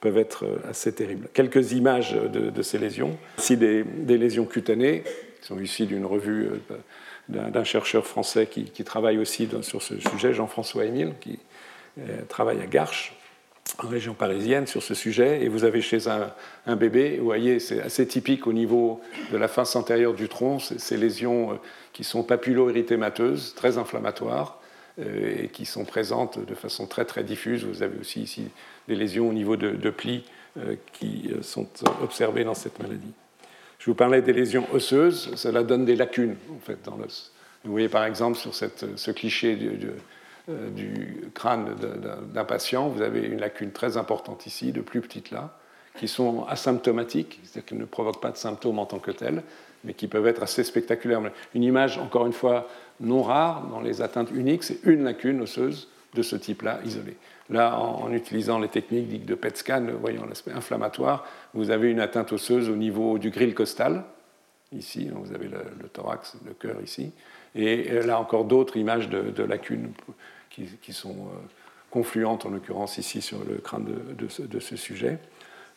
peuvent être euh, assez terribles. Quelques images de, ces lésions. Ici, des, lésions cutanées, qui sont ici d'une revue euh, d'un chercheur français qui, travaille aussi sur ce sujet, Jean-François Émile, qui travaille à Garches, en région parisienne, sur ce sujet. Et vous avez chez un, bébé, vous voyez, c'est assez typique au niveau de la face antérieure du tronc, ces lésions qui sont papullo-érythémateuses, très inflammatoires et qui sont présentes de façon très très diffuse. Vous avez aussi ici des lésions au niveau de, plis euh, qui euh, sont observées dans cette maladie. Je vous parlais des lésions osseuses, cela donne des lacunes en fait dans l'os. Vous voyez par exemple sur ce cliché du, du crâne d'un patient, vous avez une lacune très importante ici, de plus petites là, qui sont asymptomatiques, c'est-à-dire qu'elles ne provoquent pas de symptômes en tant que telles, mais qui peuvent être assez spectaculaires. Une image, encore une fois, non rare dans les atteintes uniques, c'est une lacune osseuse de ce type-là isolée. Là, en, utilisant les techniques dites de PET scan, voyant l'aspect inflammatoire, vous avez une atteinte osseuse au niveau du grille costal, ici, vous avez le, thorax, le cœur ici, et euh, là encore d'autres images de, lacunes qui, sont euh, confluentes, en l'occurrence ici sur le crâne de, ce, sujet.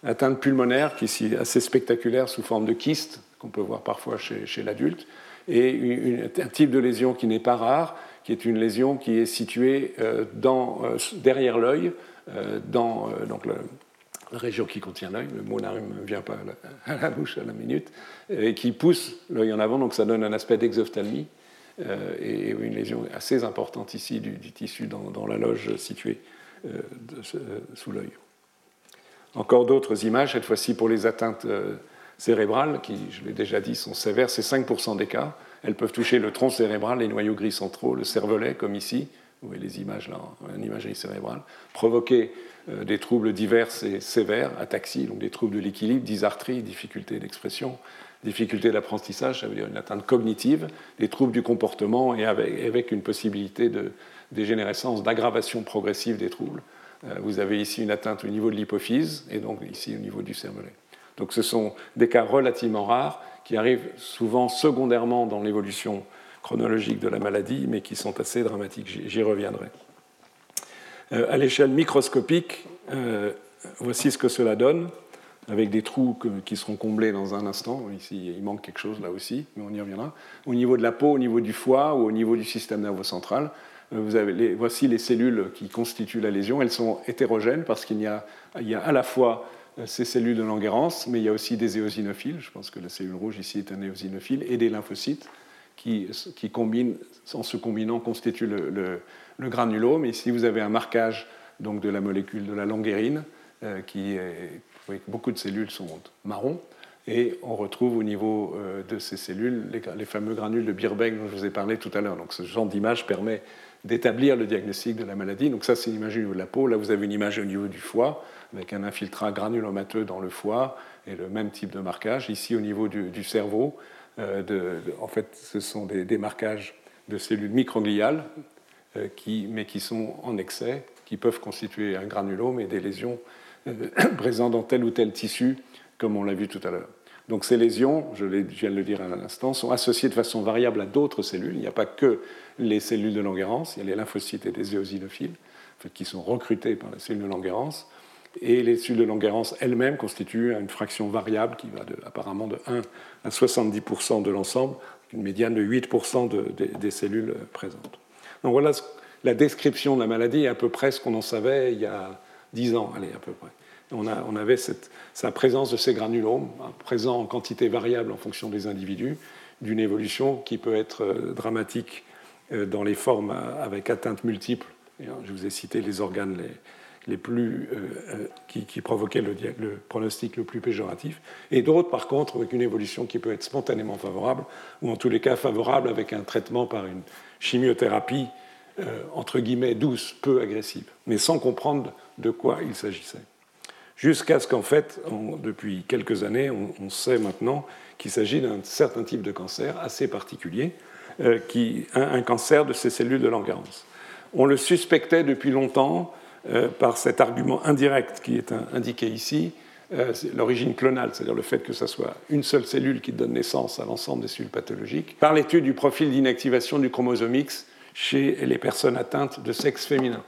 Atteinte pulmonaire, qui est assez spectaculaire sous forme de kyste, qu'on peut voir parfois chez l'adulte, et un type de lésion qui n'est pas rare, qui est une lésion qui est située euh, euh, derrière l'œil, euh, dans donc la région qui contient l'œil, le mot me vient pas [laughs] à la, bouche à la minute, et qui pousse l'œil en avant, donc ça donne un aspect d'exophthalmie, et une lésion assez importante ici du, tissu dans, la loge située sous l'œil. Encore d'autres images, cette fois-ci pour les atteintes cérébrales, qui, je l'ai déjà dit, sont sévères, c'est 5% des cas. Elles peuvent toucher le tronc cérébral, les noyaux gris centraux, le cervelet, comme ici, vous voyez les images là, en imagerie cérébrale, provoquer euh, des troubles divers et sévères, ataxie, donc des troubles de l'équilibre, dysarthrie, difficulté d'expression, difficulté d'apprentissage, ça veut dire une atteinte cognitive, des troubles du comportement et avec, une possibilité de dégénérescence, d'aggravation progressive des troubles. Euh, vous avez ici une atteinte au niveau de l'hypophyse et donc ici au niveau du cervelet. Donc ce sont des cas relativement rares qui arrivent souvent secondairement dans l'évolution chronologique de la maladie, mais qui sont assez dramatiques. J'y reviendrai. Euh, à l'échelle microscopique, euh, voici ce que cela donne, avec des trous qui seront comblés dans un instant. Ici, il manque quelque chose là aussi, mais on y reviendra. Au niveau de la peau, au niveau du foie ou au niveau du système nerveux central, euh, vous avez voici les cellules qui constituent la lésion. Elles sont hétérogènes parce qu'il y, a à la fois ces cellules de Langerhans, mais il y a aussi des éosinophiles, je pense que la cellule rouge ici est un éosinophile, et des lymphocytes qui, qui combinent, en se combinant constituent le, granulome. Si vous avez un marquage donc, de la molécule de la languérine, euh, qui est, beaucoup de cellules sont marron, et on retrouve au niveau euh, de ces cellules les, les, fameux granules de Birbeck dont je vous ai parlé tout à l'heure. Donc ce genre d'image permet d'établir le diagnostic de la maladie. Donc ça, c'est une image au niveau de la peau. Là, vous avez une image au niveau du foie, avec un infiltrat granulomateux dans le foie et le même type de marquage. Ici, au niveau du, cerveau, euh, en fait, ce sont des, marquages de cellules microgliales, euh, mais qui sont en excès, qui peuvent constituer un granulome et des lésions euh, [coughs] présentes dans tel ou tel tissu, comme on l'a vu tout à l'heure. Donc ces lésions, je, viens de le dire à l'instant, sont associées de façon variable à d'autres cellules. Il n'y a pas que les cellules de Langerhans, il y a les lymphocytes et des éosinophiles qui sont recrutés par la cellule de Langerhans. Et les cellules de Langerhans elles-mêmes constituent une fraction variable qui va apparemment de 1 à 70% de l'ensemble, une médiane de 8% des cellules présentes. Donc voilà la description de la maladie, à peu près ce qu'on en savait il y a 10 ans, allez, à peu près. On, avait sa présence de ces granulomes, hein, présents en quantité variable en fonction des individus, d'une évolution qui peut être euh, dramatique euh, dans les formes avec atteintes multiples. Hein, je vous ai cité les organes plus, euh, qui, provoquaient le, pronostic le plus péjoratif, et d'autres, par contre, avec une évolution qui peut être spontanément favorable, ou en tous les cas favorable avec un traitement par une chimiothérapie, entre guillemets, douce, peu agressive, mais sans comprendre de quoi il s'agissait jusqu'à ce qu'en fait, depuis quelques années, on, sait maintenant qu'il s'agit d'un certain type de cancer assez particulier, euh, qui, un, cancer de ces cellules de Langerhans. On le suspectait depuis longtemps euh, par cet argument indirect qui est indiqué ici, euh, l'origine clonale, c'est-à-dire le fait que ce soit une seule cellule qui donne naissance à l'ensemble des cellules pathologiques, par l'étude du profil d'inactivation du chromosome X chez les personnes atteintes de sexe féminin.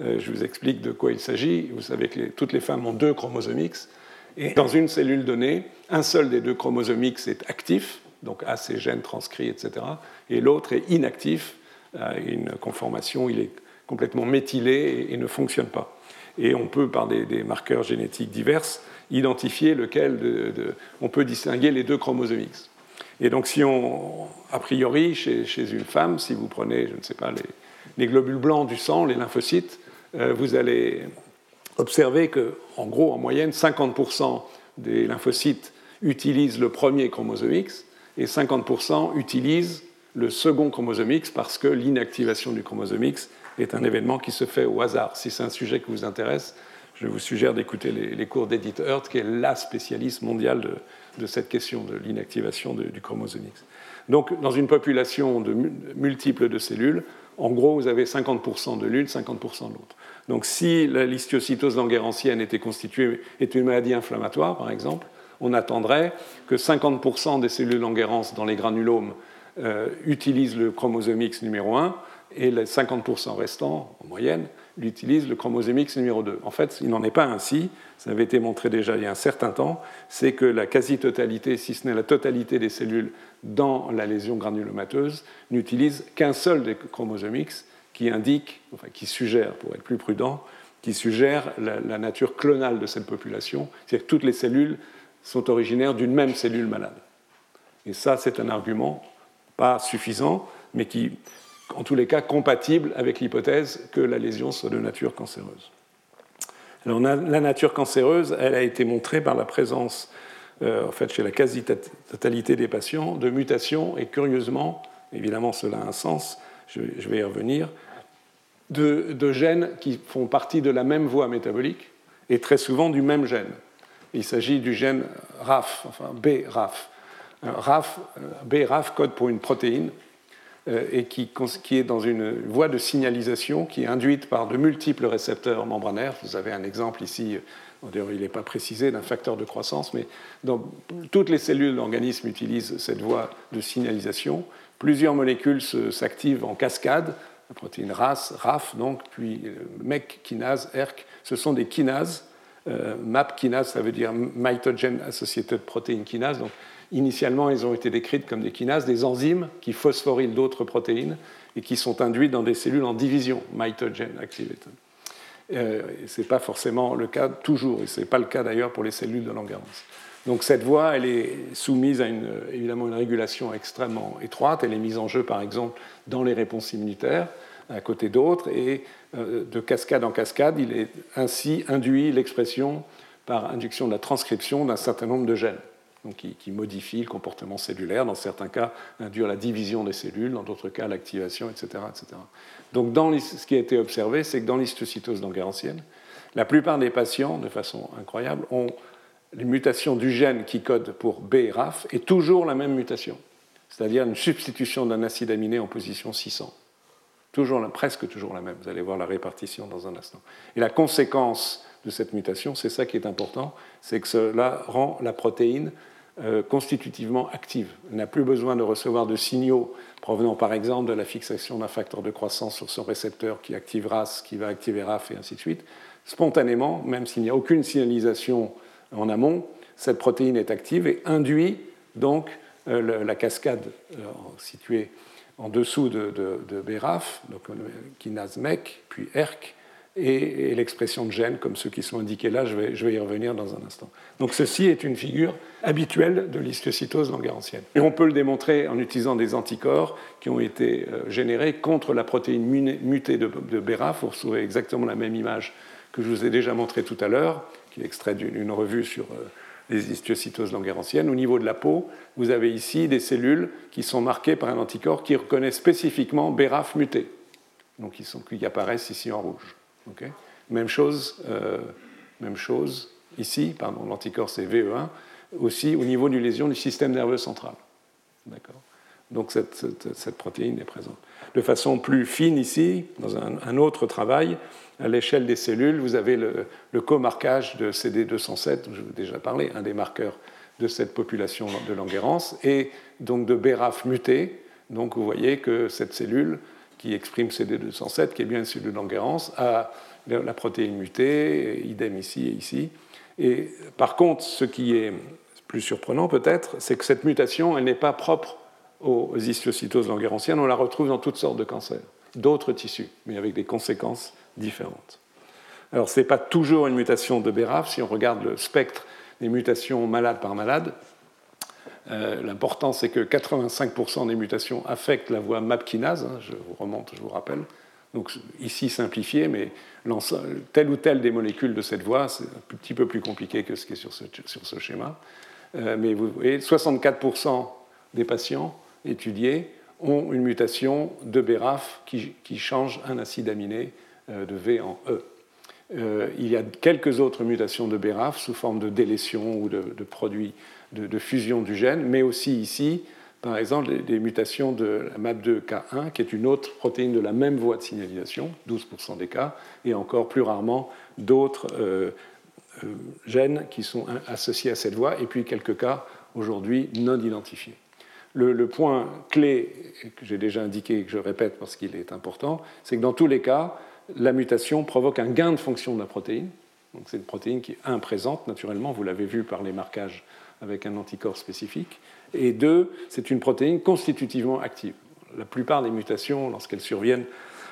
Euh, je vous explique de quoi il s'agit. Vous savez que toutes les femmes ont deux chromosomes X. Et dans une cellule donnée, un seul des deux chromosomes X est actif, donc a ses gènes transcrits, etc. Et l'autre est inactif, une conformation, il est complètement méthylé et, ne fonctionne pas. Et on peut, par des, marqueurs génétiques divers, identifier lequel on peut distinguer les deux chromosomes X. Et donc, si on, a priori, chez, une femme, si vous prenez, je ne sais pas, les globules blancs du sang, les lymphocytes, euh, vous allez observer que, en gros, en moyenne, 50% des lymphocytes utilisent le premier chromosome X et 50% utilisent le second chromosome X parce que l'inactivation du chromosome X est un événement qui se fait au hasard. Si c'est un sujet qui vous intéresse, je vous suggère d'écouter les, cours d'Edith Hurt, qui est la spécialiste mondiale de, cette question de l'inactivation du chromosome X. Donc, dans une population de multiples de cellules, en gros, vous avez 50% de l'une, 50% de l'autre. Donc si la l'histiocytose langerhansienne était constituée, est une maladie inflammatoire, par exemple, on attendrait que 50% des cellules Langerhans dans les granulomes euh, utilisent le chromosome X numéro 1 et les 50% restants, en moyenne, utilisent le chromosome X numéro 2. En fait, il n'en est pas ainsi, ça avait été montré déjà il y a un certain temps, c'est que la quasi-totalité, si ce n'est la totalité des cellules dans la lésion granulomateuse, n'utilisent qu'un seul des chromosomes X, qui indique, enfin qui suggère, pour être plus prudent, qui suggère la, nature clonale de cette population, c'est-à-dire que toutes les cellules sont originaires d'une même cellule malade. Et ça, c'est un argument pas suffisant, mais qui, en tous les cas, compatible avec l'hypothèse que la lésion soit de nature cancéreuse. Alors, la nature cancéreuse, elle a été montrée par la présence, euh, en fait, chez la quasi-totalité des patients, de mutations, et curieusement, évidemment, cela a un sens, je, vais y revenir, de, gènes qui font partie de la même voie métabolique et très souvent du même gène. Il s'agit du gène RAF, enfin B-RAF. RAF, B-RAF code pour une protéine euh, et qui, est dans une voie de signalisation qui est induite par de multiples récepteurs membranaires. Vous avez un exemple ici, d'ailleurs il n'est pas précisé, d'un facteur de croissance, mais toutes les cellules de l'organisme utilisent cette voie de signalisation. Plusieurs molécules s'activent en cascade la protéine RAS, RAF, donc, puis euh, MEC kinase, ERK, ce sont des kinases. Euh, MAP kinase, ça veut dire Mitogen Associated Protein Kinase. Initialement, ils ont été décrites comme des kinases, des enzymes qui phosphorylent d'autres protéines et qui sont induites dans des cellules en division, mitogen activated. Euh, ce n'est pas forcément le cas toujours, et ce n'est pas le cas d'ailleurs pour les cellules de Langerhans. Donc cette voie, elle est soumise à une, évidemment une régulation extrêmement étroite. Elle est mise en jeu, par exemple, dans les réponses immunitaires, à côté d'autres, et euh, de cascade en cascade, il est ainsi induit l'expression par induction de la transcription d'un certain nombre de gènes, qui, qui, modifient le comportement cellulaire, dans certains cas induire la division des cellules, dans d'autres cas l'activation, etc., etc. Donc dans ce qui a été observé, c'est que dans l'histocytose ancienne, la plupart des patients, de façon incroyable, ont les mutations du gène qui code pour B-RAF est toujours la même mutation, c'est-à-dire une substitution d'un acide aminé en position 600. Toujours, presque toujours la même. Vous allez voir la répartition dans un instant. Et la conséquence de cette mutation, c'est ça qui est important, c'est que cela rend la protéine euh, constitutivement active. Elle n'a plus besoin de recevoir de signaux provenant par exemple de la fixation d'un facteur de croissance sur son récepteur qui active RAS, qui va activer RAF et ainsi de suite. Spontanément, même s'il n'y a aucune signalisation en amont, cette protéine est active et induit donc la cascade située en dessous de, BRAF, donc kinase MEC, puis ERC, et, l'expression de gène, comme ceux qui sont indiqués là, je vais, y revenir dans un instant. Donc ceci est une figure habituelle de l'histiocytose langerhansienne. Et on peut le démontrer en utilisant des anticorps qui ont été euh, générés contre la protéine mutée de, de BRAF. Vous retrouvez exactement la même image que je vous ai déjà montrée tout à l'heure, qui est extraite d'une revue sur euh, les histiocytoses langerhansiennes. Au niveau de la peau, vous avez ici des cellules qui sont marquées par un anticorps qui reconnaît spécifiquement BRAF muté, donc qui, qui apparaissent ici en rouge même, chose, euh, même chose ici, pardon, l'anticorps c'est VE1, aussi au niveau d'une lésion du système nerveux central. Donc cette, cette, protéine est présente. De façon plus fine ici, dans un, autre travail, à l'échelle des cellules, vous avez le, le co-marquage de CD207, dont je vous ai déjà parlé, un des marqueurs de cette population de Langerhans, et donc de BRAF muté. Donc vous voyez que cette cellule qui exprime CD207, qui est bien celui de Langerhans, a la protéine mutée, idem ici et ici. Et par contre, ce qui est plus surprenant peut-être, c'est que cette mutation, elle n'est pas propre aux histiocytoses langerhansiennes, on la retrouve dans toutes sortes de cancers, d'autres tissus, mais avec des conséquences différentes. Alors, ce n'est pas toujours une mutation de BRAF, si on regarde le spectre des mutations malade par malade, euh, l'important, c'est que 85% des mutations affectent la voie MAP kinase, hein, je vous remonte, je vous rappelle. Donc ici simplifié, mais telle ou telle des molécules de cette voie, c'est un petit peu plus compliqué que ce qui est sur ce, schéma. Euh, mais vous voyez, 64% des patients étudiés ont une mutation de BRAF qui, qui change un acide aminé euh, de V en E. il y a quelques autres mutations de BRAF sous forme de délétion ou de, de produits de, fusion du gène, mais aussi ici, par exemple, des mutations de la MAP2K1, qui est une autre protéine de la même voie de signalisation, 12% des cas, et encore plus rarement d'autres euh, euh, gènes qui sont associés à cette voie, et puis quelques cas aujourd'hui non identifiés. Le, point clé que j'ai déjà indiqué et que je répète parce qu'il est important, c'est que dans tous les cas, la mutation provoque un gain de fonction de la protéine. Donc c'est une protéine qui est imprésente naturellement, vous l'avez vu par les marquages avec un anticorps spécifique. Et deux, c'est une protéine constitutivement active. La plupart des mutations, lorsqu'elles surviennent,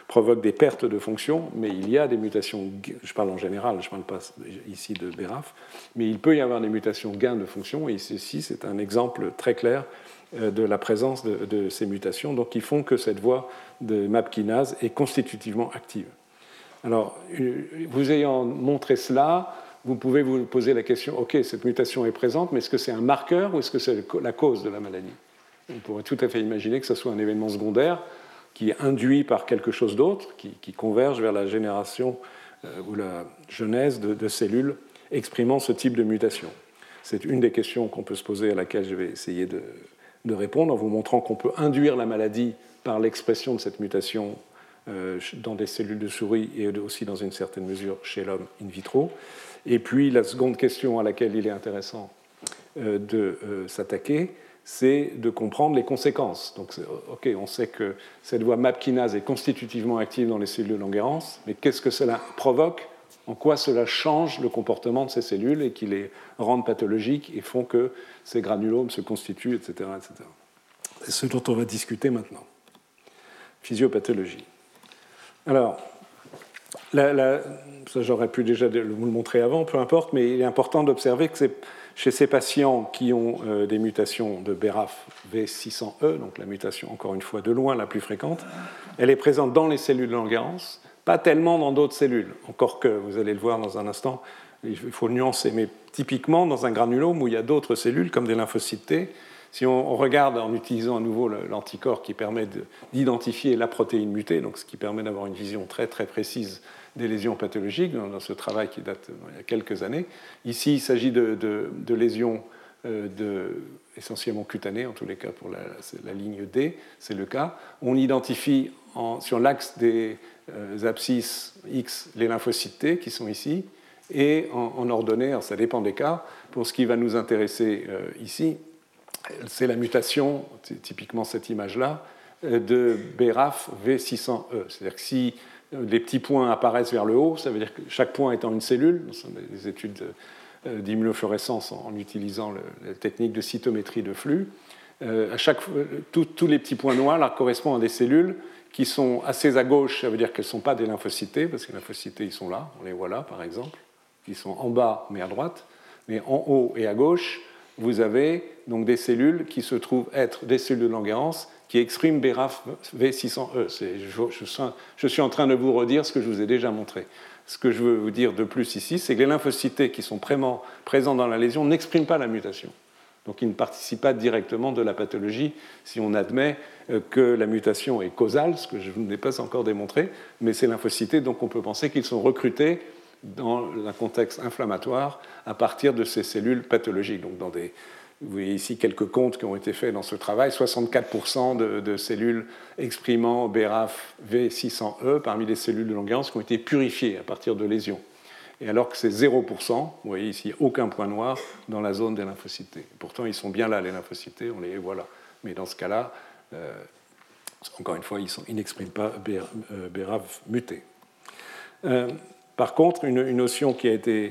provoquent des pertes de fonction, mais il y a des mutations, je parle en général, je ne parle pas ici de BRAF, mais il peut y avoir des mutations gain de fonction, et ceci, c'est un exemple très clair euh, de la présence de, ces mutations, donc qui font que cette voie de MAP kinase est constitutivement active. Alors, euh, vous ayant montré cela, vous pouvez vous poser la question, OK, cette mutation est présente, mais est-ce que c'est un marqueur ou est-ce que c'est la cause de la maladie? On pourrait tout à fait imaginer que ce soit un événement secondaire qui est induit par quelque chose d'autre, qui, converge vers la génération euh, ou la genèse de, cellules exprimant ce type de mutation. C'est une des questions qu'on peut se poser à laquelle je vais essayer de, répondre en vous montrant qu'on peut induire la maladie par l'expression de cette mutation euh, dans des cellules de souris et aussi dans une certaine mesure chez l'homme in vitro. Et puis la seconde question à laquelle il est intéressant euh, de euh, s'attaquer, c'est de comprendre les conséquences. Donc, ok, on sait que cette voie MAP kinase est constitutivement active dans les cellules de Langerhans, mais qu'est-ce que cela provoque? En quoi cela change le comportement de ces cellules et qui les rendent pathologiques et font que ces granulomes se constituent, etc. etc. C'est ce dont on va discuter maintenant. Physiopathologie. Alors, ça j'aurais pu déjà vous le montrer avant, peu importe, mais il est important d'observer que chez ces patients qui ont euh, des mutations de BRAF V600E, donc la mutation encore une fois de loin la plus fréquente, elle est présente dans les cellules de Langerhans, pas tellement dans d'autres cellules, encore que, vous allez le voir dans un instant, il faut nuancer, mais typiquement dans un granulome où il y a d'autres cellules comme des lymphocytes T, si on regarde en utilisant à nouveau l'anticorps qui permet d'identifier la protéine mutée, donc ce qui permet d'avoir une vision très très précise des lésions pathologiques dans, ce travail qui date il y a quelques années. Ici, il s'agit de, lésions euh, de, essentiellement cutanées, en tous les cas pour la, ligne D, c'est le cas. On identifie sur l'axe des euh, abscisses X les lymphocytes T qui sont ici, et en, ordonnée, ça dépend des cas, pour ce qui va nous intéresser euh, ici, c'est la mutation, typiquement cette image-là, de BRAF V600E. C'est-à-dire que si les petits points apparaissent vers le haut, ça veut dire que chaque point étant une cellule, des études euh, d'immunofluorescence en utilisant la technique de cytométrie de flux, à chaque, tous les petits points noirs là, correspondent à des cellules qui sont assez à gauche, ça veut dire qu'elles ne sont pas des lymphocytés, parce que les lymphocytés, ils sont là, on les voit là par exemple, qui sont en bas mais à droite. Mais en haut et à gauche, vous avez donc des cellules qui se trouvent être des cellules de Langerhans qui expriment BRAF V600E. Je, suis en train de vous redire ce que je vous ai déjà montré. Ce que je veux vous dire de plus ici, c'est que les lymphocytés qui sont présents dans la lésion n'expriment pas la mutation. Donc ils ne participent pas directement de la pathologie si on admet euh, que la mutation est causale, ce que je n'ai pas encore démontré, mais ces lymphocytés, donc on peut penser qu'ils sont recrutés dans un contexte inflammatoire à partir de ces cellules pathologiques. Donc dans des, vous voyez ici quelques comptes qui ont été faits dans ce travail. 64% de, cellules exprimant BRAF V600E parmi les cellules de Langerhans qui ont été purifiées à partir de lésions. Et alors que c'est 0%, vous voyez ici aucun point noir dans la zone des lymphocytes. Pourtant, ils sont bien là, les lymphocytes, on les voit là. Mais dans ce cas-là, euh, encore une fois, ils, n'expriment pas BRAF muté. Euh, par contre, une, notion qui a été, euh,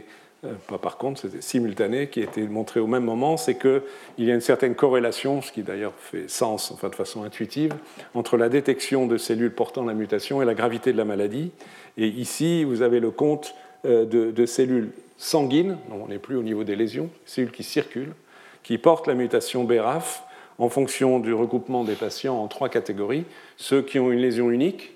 pas par contre, c'était simultané, qui a été montrée au même moment, c'est qu'il y a une certaine corrélation, ce qui d'ailleurs fait sens, enfin de façon intuitive, entre la détection de cellules portant la mutation et la gravité de la maladie. Et ici, vous avez le compte euh, de, cellules sanguines, on n'est plus au niveau des lésions, cellules qui circulent, qui portent la mutation BRAF en fonction du regroupement des patients en trois catégories. Ceux qui ont une lésion unique,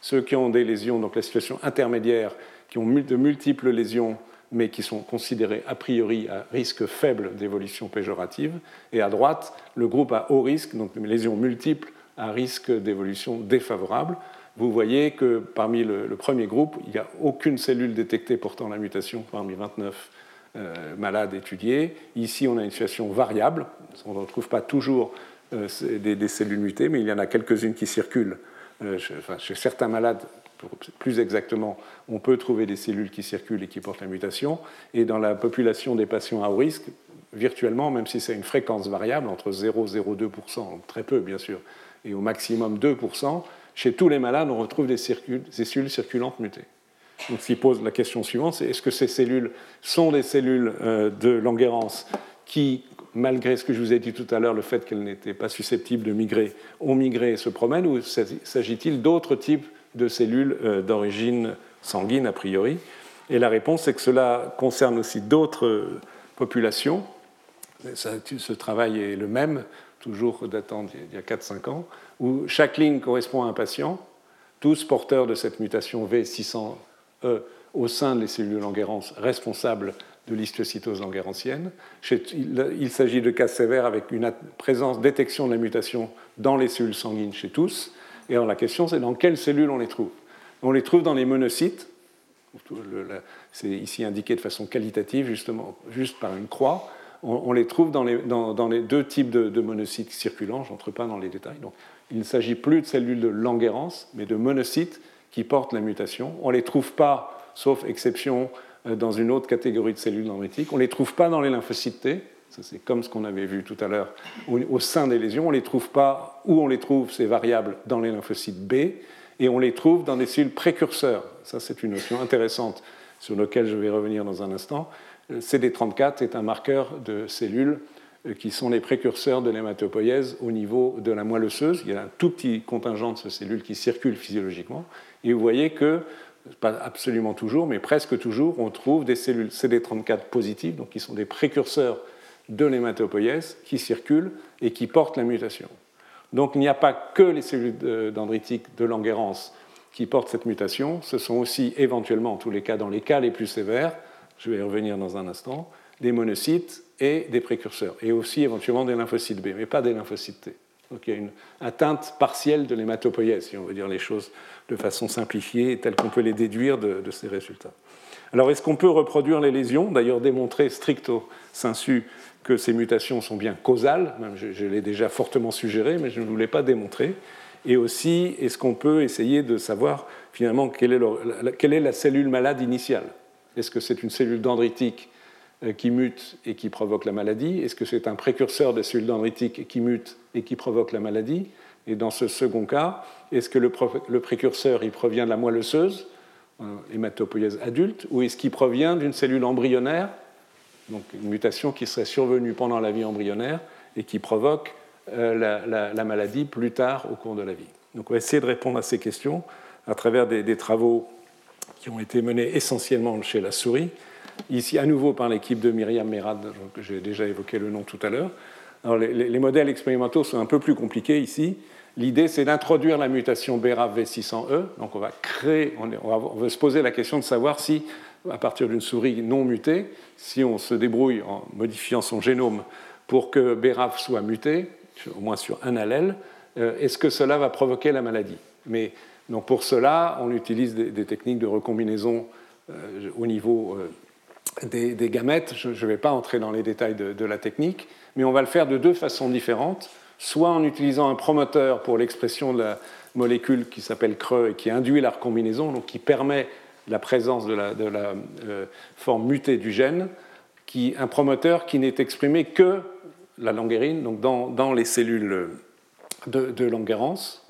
ceux qui ont des lésions, donc la situation intermédiaire, qui ont de multiples lésions, mais qui sont considérées a priori à risque faible d'évolution péjorative, et à droite, le groupe à haut risque, donc lésions multiples à risque d'évolution défavorable. Vous voyez que parmi le, premier groupe, il n'y a aucune cellule détectée portant la mutation parmi 29 euh, malades étudiés. Ici, on a une situation variable. On ne retrouve pas toujours euh, des, cellules mutées, mais il y en a quelques-unes qui circulent euh, chez certains malades, plus exactement, on peut trouver des cellules qui circulent et qui portent la mutation. Et dans la population des patients à haut risque, virtuellement, même si c'est une fréquence variable, entre 0 et 0,2%, très peu bien sûr, et au maximum 2%, chez tous les malades, on retrouve des, cellules circulantes mutées. Donc, ce qui pose la question suivante, c'est est-ce que ces cellules sont des cellules euh, de Langerhans qui malgré ce que je vous ai dit tout à l'heure, le fait qu'elles n'étaient pas susceptibles de migrer, ont migré et se promènent, ou s'agit-il d'autres types de cellules euh, d'origine sanguine a priori Et la réponse est que cela concerne aussi d'autres populations. ce travail est le même, toujours datant d'il y a 4-5 ans, où chaque ligne correspond à un patient, tous porteurs de cette mutation V600E au sein des cellules Langerhans responsables de l'histiocytose langerhansienne. Il s'agit de cas sévères avec une présence, détection de la mutation dans les cellules sanguines chez tous. Et alors la question, c'est dans quelles cellules on les trouve? On les trouve dans les monocytes. C'est ici indiqué de façon qualitative, justement, juste par une croix. On, les trouve dans les, deux types de, monocytes circulants. Je n'entre pas dans les détails. Donc, il ne s'agit plus de cellules de Langerhans, mais de monocytes qui portent la mutation. On ne les trouve pas, sauf exception, euh, dans une autre catégorie de cellules dendritiques. On ne les trouve pas dans les lymphocytes T, ça c'est comme ce qu'on avait vu tout à l'heure au, sein des lésions. On ne les trouve pas, où on les trouve, ces variables, dans les lymphocytes B, et on les trouve dans des cellules précurseurs. Ça c'est une notion intéressante sur laquelle je vais revenir dans un instant. Euh, CD34 est un marqueur de cellules euh, qui sont les précurseurs de l'hématopoïèse au niveau de la moelle osseuse. Il y a un tout petit contingent de ces cellules qui circulent physiologiquement. Et vous voyez que pas absolument toujours, mais presque toujours, on trouve des cellules CD34 positives, donc qui sont des précurseurs de l'hématopoïèse, qui circulent et qui portent la mutation. Donc il n'y a pas que les cellules dendritiques de Langerhans qui portent cette mutation, ce sont aussi éventuellement, en tous les cas, dans les cas les plus sévères, je vais y revenir dans un instant, des monocytes et des précurseurs, et aussi éventuellement des lymphocytes B, mais pas des lymphocytes T. Donc il y a une atteinte partielle de l'hématopoïèse, si on veut dire les choses de façon simplifiée, telle qu'on peut les déduire de, ces résultats. Alors est-ce qu'on peut reproduire les lésions? D'ailleurs démontrer stricto sensu que ces mutations sont bien causales, je, l'ai déjà fortement suggéré, mais je ne voulais pas démontrer. Et aussi, est-ce qu'on peut essayer de savoir finalement quelle est, la cellule malade initiale? Est-ce que c'est une cellule dendritique euh, qui mute et qui provoque la maladie? Est-ce que c'est un précurseur de cellules dendritiques qui mute et qui provoque la maladie? Et dans ce second cas, est-ce que le, précurseur il provient de la moelle osseuse, euh, hématopoïèse adulte, ou est-ce qu'il provient d'une cellule embryonnaire, donc une mutation qui serait survenue pendant la vie embryonnaire et qui provoque la, maladie plus tard au cours de la vie. Donc on va essayer de répondre à ces questions à travers des, travaux qui ont été menés essentiellement chez la souris, ici à nouveau par l'équipe de Myriam Merad, j'ai déjà évoqué le nom tout à l'heure. Les, les, modèles expérimentaux sont un peu plus compliqués ici. L'idée, c'est d'introduire la mutation BRAF V600E. Donc on va créer, on, va, se poser la question de savoir si, à partir d'une souris non mutée, si on se débrouille en modifiant son génome pour que BRAF soit muté, au moins sur un allèle, euh, est-ce que cela va provoquer la maladie? Mais donc pour cela, on utilise des, techniques de recombinaison euh, au niveau euh, des, gamètes. Je ne vais pas entrer dans les détails de, la technique, mais on va le faire de deux façons différentes. Soit en utilisant un promoteur pour l'expression de la molécule qui s'appelle CRE et qui induit la recombinaison, donc qui permet la présence de la, forme mutée du gène, qui, un promoteur qui n'est exprimé que la languérine, donc dans, les cellules de, de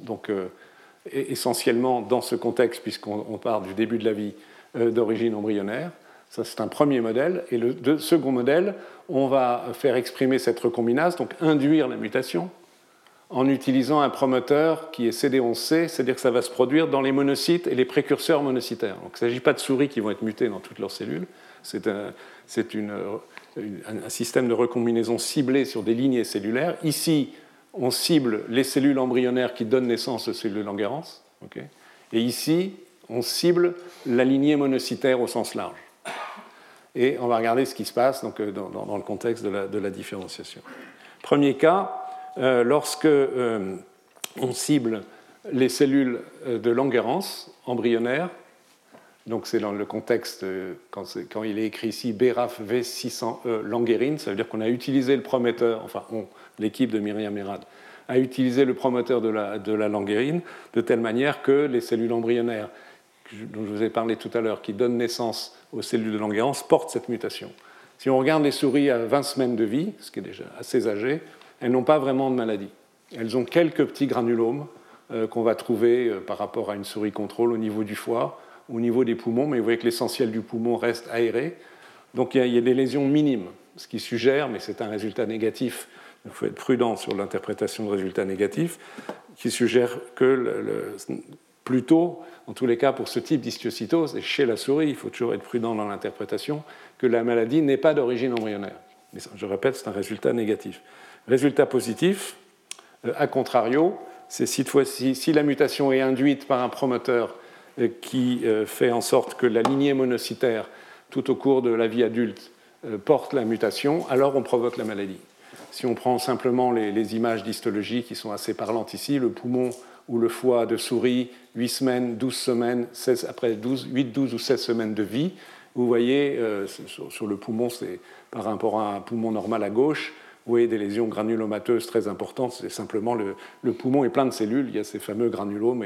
donc euh, essentiellement dans ce contexte, puisqu'on part du début de la vie euh, d'origine embryonnaire. Ça, c'est un premier modèle. Et le second modèle, on va faire exprimer cette recombinase, donc induire la mutation, en utilisant un promoteur qui est CD11C, c'est-à-dire que ça va se produire dans les monocytes et les précurseurs monocytaires. Donc il ne s'agit pas de souris qui vont être mutées dans toutes leurs cellules, c'est un, un, système de recombinaison ciblé sur des lignées cellulaires. Ici, on cible les cellules embryonnaires qui donnent naissance aux cellules Langerhans. et ici, on cible la lignée monocytaire au sens large. Et on va regarder ce qui se passe donc, euh, dans, le contexte de la, de la, différenciation. Premier cas, lorsque euh, on cible les cellules de Langerhans embryonnaires, donc c'est dans le contexte, quand, il est écrit ici BRAF V600E Langerine, ça veut dire qu'on a utilisé le prometteur, enfin l'équipe de Myriam Erad, a utilisé le promoteur de la, de la languérine de telle manière que les cellules embryonnaires dont je vous ai parlé tout à l'heure, qui donnent naissance aux cellules de Langerhans, portent cette mutation. Si on regarde les souris à 20 semaines de vie, ce qui est déjà assez âgé, elles n'ont pas vraiment de maladie. Elles ont quelques petits granulomes euh, qu'on va trouver euh, par rapport à une souris contrôle au niveau du foie, au niveau des poumons, mais vous voyez que l'essentiel du poumon reste aéré. Donc il y, a, des lésions minimes, ce qui suggère, mais c'est un résultat négatif il faut être prudent sur l'interprétation de résultats négatifs, qui suggère que plutôt, en tous les cas pour ce type d'histiocytose, et chez la souris, il faut toujours être prudent dans l'interprétation, que la maladie n'est pas d'origine embryonnaire. Mais je répète, c'est un résultat négatif. Résultat positif, euh, a contrario, c'est si, si la mutation est induite par un promoteur euh, qui euh, fait en sorte que la lignée monocytaire, tout au cours de la vie adulte, porte la mutation, alors on provoque la maladie. Si on prend simplement les, images d'histologie qui sont assez parlantes ici, le poumon ou le foie de souris, 8 semaines, 12 semaines, 16, après 12, 8, 12 ou 16 semaines de vie, vous voyez sur, le poumon, c'est par rapport à un poumon normal à gauche, voyez des lésions granulomateuses très importantes. C'est simplement le, poumon est plein de cellules. Il y a ces fameux granulomes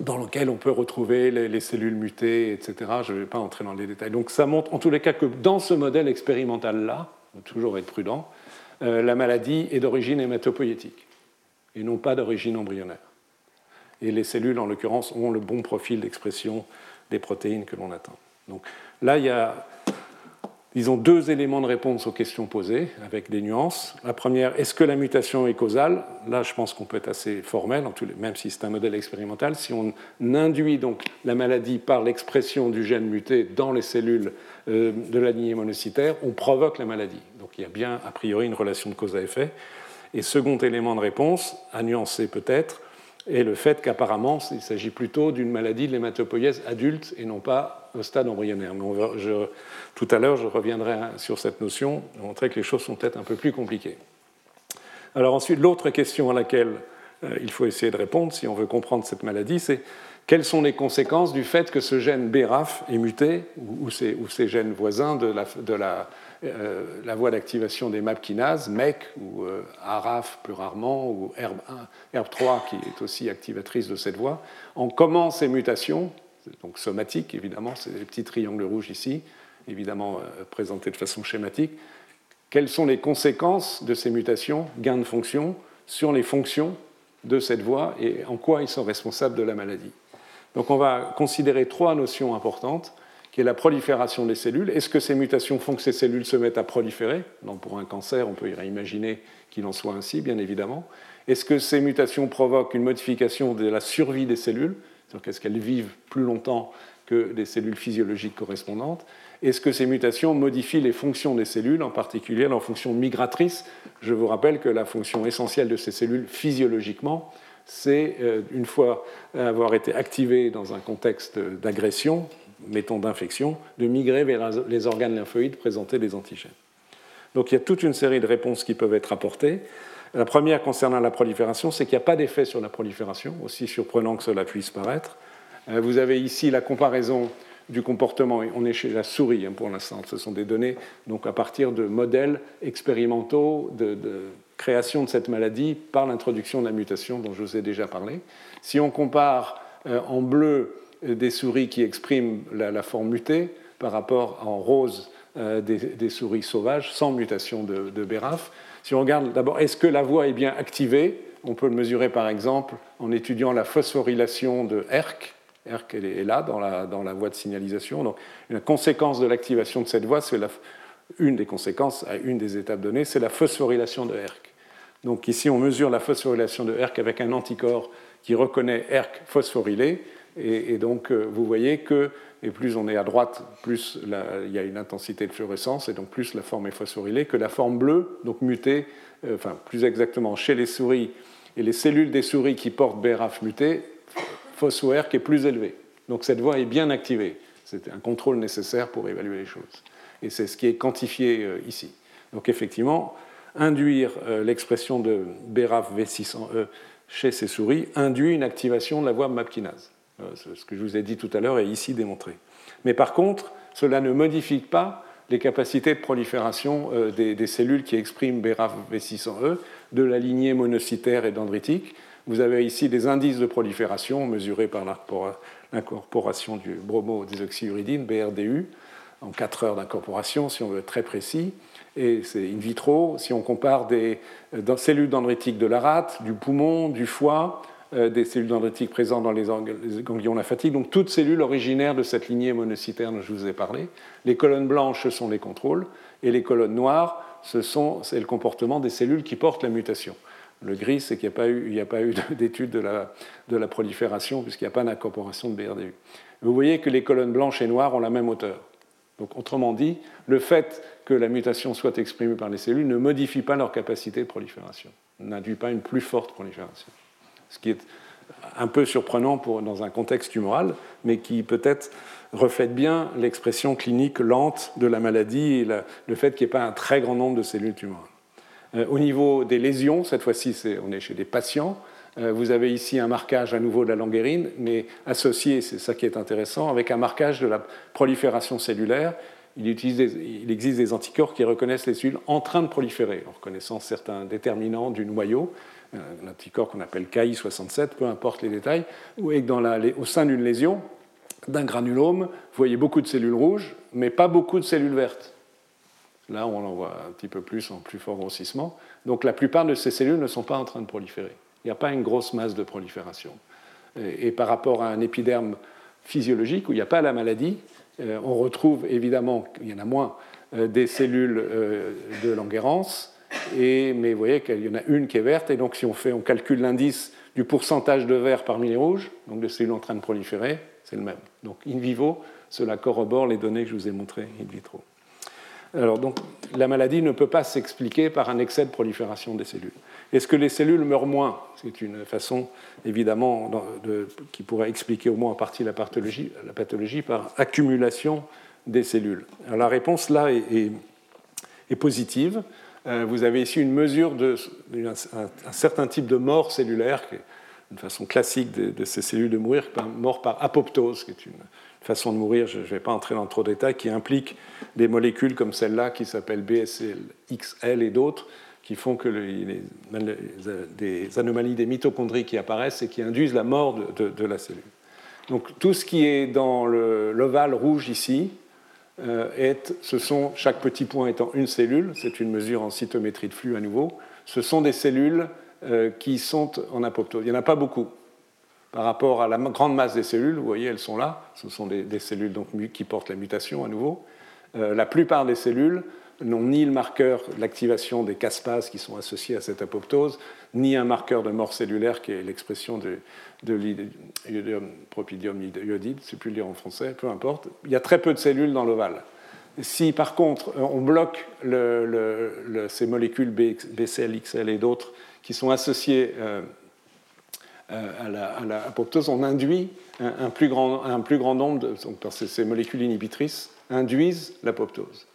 dans lesquels on peut retrouver les, les cellules mutées, etc. Je ne vais pas entrer dans les détails. Donc ça montre en tous les cas que dans ce modèle expérimental-là, toujours être prudent, euh, la maladie est d'origine hématopoïétique et non pas d'origine embryonnaire. Et les cellules, en l'occurrence, ont le bon profil d'expression des protéines que l'on attend. Donc là, il y a, disons, deux éléments de réponse aux questions posées, avec des nuances. La première, est-ce que la mutation est causale? Là, je pense qu'on peut être assez formel, même si c'est un modèle expérimental. Si on induit donc la maladie par l'expression du gène muté dans les cellules euh, de la lignée monocytaire, on provoque la maladie. Donc il y a bien a priori une relation de cause à effet. Et second élément de réponse, à nuancer peut-être, est le fait qu'apparemment il s'agit plutôt d'une maladie de l'hématopoïèse adulte et non pas au stade embryonnaire. Mais tout à l'heure, je reviendrai sur cette notion, montrer que les choses sont peut-être un peu plus compliquées. Alors ensuite, l'autre question à laquelle euh, il faut essayer de répondre si on veut comprendre cette maladie, c'est quelles sont les conséquences du fait que ce gène BRAF est muté, ou, ces, gènes voisins de la, voie d'activation des MAP kinases, MEC ou euh, ARAF plus rarement, ou ERB3 qui est aussi activatrice de cette voie, en comment ces mutations, donc somatiques évidemment, c'est les petits triangles rouges ici, évidemment euh, présentés de façon schématique, quelles sont les conséquences de ces mutations, gains de fonction, sur les fonctions de cette voie et en quoi ils sont responsables de la maladie? Donc on va considérer trois notions importantes qui est la prolifération des cellules. Est-ce que ces mutations font que ces cellules se mettent à proliférer? Pour un cancer, on peut imaginer qu'il en soit ainsi, bien évidemment. Est-ce que ces mutations provoquent une modification de la survie des cellules? Est-ce qu'elles vivent plus longtemps que des cellules physiologiques correspondantes? Est-ce que ces mutations modifient les fonctions des cellules, en particulier leur fonction migratrice Je vous rappelle que la fonction essentielle de ces cellules physiologiquement, c'est, euh, une fois avoir été activées dans un contexte d'agression, mettons d'infection, de migrer vers les organes lymphoïdes, présenter des antigènes. Donc il y a toute une série de réponses qui peuvent être apportées. La première concernant la prolifération, c'est qu'il n'y a pas d'effet sur la prolifération, aussi surprenant que cela puisse paraître. Euh, vous avez ici la comparaison du comportement, on est chez la souris hein, pour l'instant, ce sont des données donc à partir de modèles expérimentaux de, création de cette maladie par l'introduction de la mutation dont je vous ai déjà parlé. Si on compare euh, en bleu des souris qui expriment la, forme mutée par rapport en rose des, souris sauvages sans mutation de, de si on regarde d'abord, est-ce que la voie est bien activée? On peut le mesurer par exemple en étudiant la phosphorylation de ERK. ERK est là dans la, la voie de signalisation. Donc, une conséquence de l'activation de cette voie, c'est une des conséquences à une des étapes données, c'est la phosphorylation de ERK. Donc ici, on mesure la phosphorylation de ERK avec un anticorps qui reconnaît ERK phosphorylé. Et, donc, euh, vous voyez que et plus on est à droite, plus il y a une intensité de fluorescence, et donc plus la forme est phosphorylée, que la forme bleue, donc mutée, euh, enfin plus exactement chez les souris, et les cellules des souris qui portent BRAF muté, phospho-R qui est plus élevé. Donc cette voie est bien activée. C'est un contrôle nécessaire pour évaluer les choses. Et c'est ce qui est quantifié euh, ici. Donc effectivement, induire l'expression de BRAF V600E chez ces souris induit une activation de la voie MAPKinase. Euh, ce que je vous ai dit tout à l'heure est ici démontré. Mais par contre, cela ne modifie pas les capacités de prolifération euh, des, cellules qui expriment BRAF V600E de la lignée monocytaire et dendritique. Vous avez ici des indices de prolifération mesurés par l'incorporation du bromo-désoxyuridine, BRDU, en 4 heures d'incorporation, si on veut être très précis. Et c'est in vitro, si on compare des euh, cellules dendritiques de la rate, du poumon, du foie, des cellules dendritiques présentes dans les ganglions lymphatiques, donc toutes cellules originaires de cette lignée monocytaire dont je vous ai parlé. Les colonnes blanches, ce sont les contrôles, et les colonnes noires, c'est le comportement des cellules qui portent la mutation. Le gris, c'est qu'il n'y a pas eu, [laughs] d'étude de la, de la prolifération, puisqu'il n'y a pas d'incorporation de BRDU. Vous voyez que les colonnes blanches et noires ont la même hauteur. Donc, autrement dit, le fait que la mutation soit exprimée par les cellules ne modifie pas leur capacité de prolifération, n'induit pas une plus forte prolifération ce qui est un peu surprenant dans un contexte tumoral, mais qui peut-être reflète bien l'expression clinique lente de la maladie et le fait qu'il n'y ait pas un très grand nombre de cellules tumorales. Euh, au niveau des lésions, cette fois-ci on est chez des patients, euh, vous avez ici un marquage à nouveau de la languérine, mais associé, c'est ça qui est intéressant, avec un marquage de la prolifération cellulaire. Il, il, existe des anticorps qui reconnaissent les cellules en train de proliférer, en reconnaissant certains déterminants du noyau un anticorps qu'on appelle KI67, peu importe les détails, et dans la, au sein d'une lésion, d'un granulome, vous voyez beaucoup de cellules rouges, mais pas beaucoup de cellules vertes. Là, on en voit un petit peu plus en plus fort grossissement. Donc la plupart de ces cellules ne sont pas en train de proliférer. Il n'y a pas une grosse masse de prolifération. Et, par rapport à un épiderme physiologique où il n'y a pas la maladie, euh, on retrouve évidemment, il y en a moins, euh, des cellules euh, de Mais vous voyez qu'il y en a une qui est verte, et donc si on, fait, on calcule l'indice du pourcentage de vert parmi les rouges, donc de cellules en train de proliférer, c'est le même. Donc in vivo, cela corrobore les données que je vous ai montrées in vitro. Alors donc la maladie ne peut pas s'expliquer par un excès de prolifération des cellules. Est-ce que les cellules meurent moins? C'est une façon évidemment qui pourrait expliquer au moins en partie la pathologie, la pathologie par accumulation des cellules. Alors la réponse là est positive. Euh, vous avez ici une mesure d'un certain type de mort cellulaire, qui est une façon classique de, ces cellules de mourir, mort par apoptose, qui est une façon de mourir, je ne vais pas entrer dans trop de détails, qui implique des molécules comme celle-là, qui s'appelle BSLXL et d'autres, qui font que des anomalies des mitochondries qui apparaissent et qui induisent la mort de, de la cellule. Donc tout ce qui est dans l'ovale rouge ici, euh, ce sont, chaque petit point étant une cellule, c'est une mesure en cytométrie de flux à nouveau, ce sont des cellules euh, qui sont en apoptose. Il n'y en a pas beaucoup. par rapport à la grande masse des cellules. Vous voyez, elles sont là. Ce sont des, cellules donc, qui portent la mutation à nouveau. Euh, la plupart des cellules n'ont ni le marqueur de l'activation des caspases qui sont associés à cette apoptose, ni un marqueur de mort cellulaire qui est l'expression de, de propidium iodide, c'est plus le dire en français, peu importe. Il y a très peu de cellules dans l'ovale. Si par contre on bloque ces molécules BCL, XL et d'autres qui sont associées euh, euh, à l'apoptose, on induit un, plus grand, un, plus grand, nombre, de, que ces molécules inhibitrices induisent l'apoptose.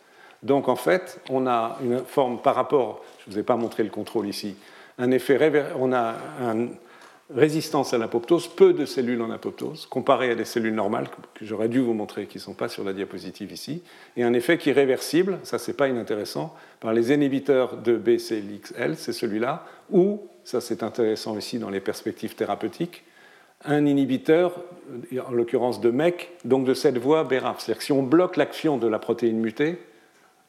Donc en fait, on a une forme par rapport, je ne vous ai pas montré le contrôle ici, un effet, on a une résistance à l'apoptose, peu de cellules en apoptose, comparé à des cellules normales que j'aurais dû vous montrer, qui ne sont pas sur la diapositive ici, et un effet qui est réversible, ça c'est pas inintéressant, par les inhibiteurs de BCLXL, c'est celui-là, ou, ça c'est intéressant aussi dans les perspectives thérapeutiques, un inhibiteur, en l'occurrence de MEC, donc de cette voie BRAF. C'est-à-dire que si on bloque l'action de la protéine mutée,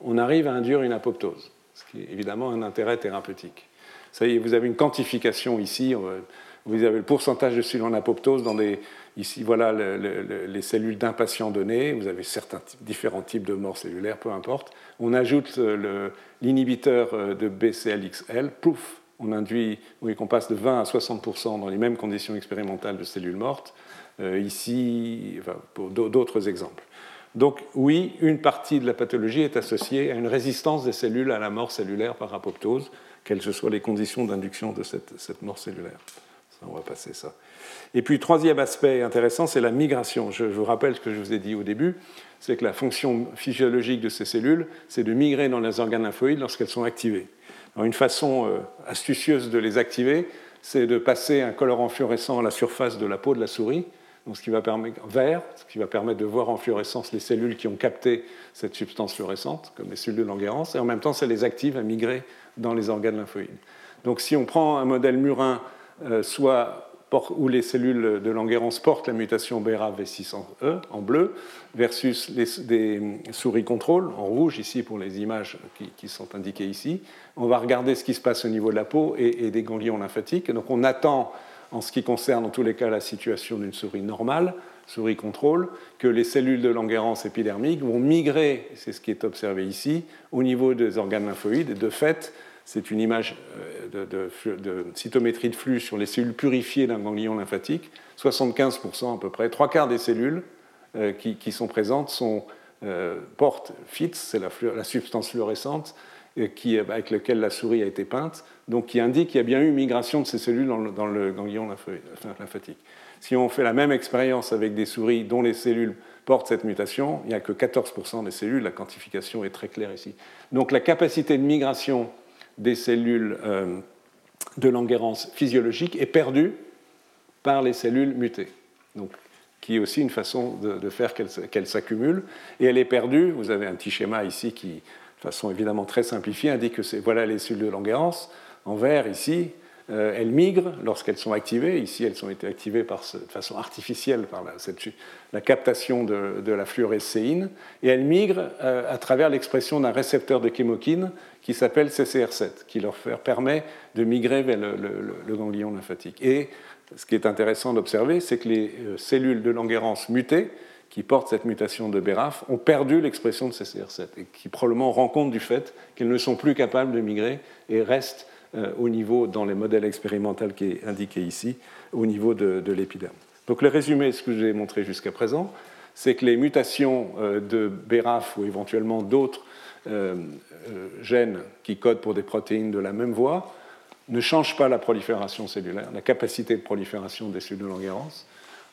on arrive à induire une apoptose, ce qui est évidemment un intérêt thérapeutique. Ça y est, vous avez une quantification ici, euh, vous avez le pourcentage de cellules en apoptose dans des. Ici, voilà les cellules d'un patient donné, vous avez certains différents types de morts cellulaires, peu importe. On ajoute l'inhibiteur euh, de BCLXL, pouf, on induit, oui, qu'on passe de 20 à 60% dans les mêmes conditions expérimentales de cellules mortes. Euh, ici, pour d'autres exemples. Donc oui, une partie de la pathologie est associée à une résistance des cellules à la mort cellulaire par apoptose, quelles que soient les conditions d'induction de cette, mort cellulaire. on va passer ça. Et puis, troisième aspect intéressant, c'est la migration. Je vous rappelle ce que je vous ai dit au début, c'est que la fonction physiologique de ces cellules, c'est de migrer dans les organes lymphoïdes lorsqu'elles sont activées. une façon euh, astucieuse de les activer, c'est de passer un colorant fluorescent à la surface de la peau de la souris, ce qui va permettre, vert, ce qui va permettre de voir en fluorescence les cellules qui ont capté cette substance fluorescente, comme les cellules de Langerhans, et en même temps, ça les active à migrer dans les organes lymphoïdes. Donc si on prend un modèle murin, euh, soit où les cellules de Langerhans portent la mutation BRAF-V600E en bleu, versus des souris contrôle en rouge, ici pour les images qui, sont indiquées ici, on va regarder ce qui se passe au niveau de la peau et des ganglions lymphatiques. Donc on attend en ce qui concerne en tous les cas la situation d'une souris normale, souris contrôle, que les cellules de Langerhans épidermiques vont migrer, c'est ce qui est observé ici, au niveau des organes lymphoïdes. de fait, c'est une image euh, de, cytométrie de flux sur les cellules purifiées d'un ganglion lymphatique. 75% à peu près, trois quarts des cellules euh, qui, sont présentes sont, euh, portent FITS, c'est la, substance fluorescente, avec laquelle la souris a été peinte, donc qui indique qu'il y a bien eu migration de ces cellules dans le, ganglion lymphatique. Si on fait la même expérience avec des souris dont les cellules portent cette mutation, il n'y a que 14% des cellules, la quantification est très claire ici. Donc la capacité de migration des cellules euh, de Langerhans physiologiques est perdue par les cellules mutées. Donc, qui est aussi une façon de, faire qu'elles s'accumulent. Et elle est perdue, vous avez un petit schéma ici qui, façon évidemment très simplifiée, indique que voilà les cellules de Langerhans. En vert, ici, euh, elles migrent lorsqu'elles sont activées. Ici, elles ont été activées de façon artificielle par la, captation de, la fluorescéine. Et elles migrent euh, à travers l'expression d'un récepteur de chémokine qui s'appelle CCR7, qui leur permet de migrer vers le, ganglion lymphatique. Et ce qui est intéressant d'observer, c'est que les euh, cellules de Langerhans mutées, qui portent cette mutation de BRAF ont perdu l'expression de CCR7 et qui probablement rendent compte du fait qu'elles ne sont plus capables de migrer et restent euh, au niveau, dans les modèles expérimentaux qui est indiqué ici, au niveau de, l'épiderme. Donc le résumé, ce que j'ai montré jusqu'à présent, c'est que les mutations euh, de BRAF ou éventuellement d'autres euh, gènes qui codent pour des protéines de la même voie ne changent pas la prolifération cellulaire, la capacité de prolifération des cellules de Langerhans,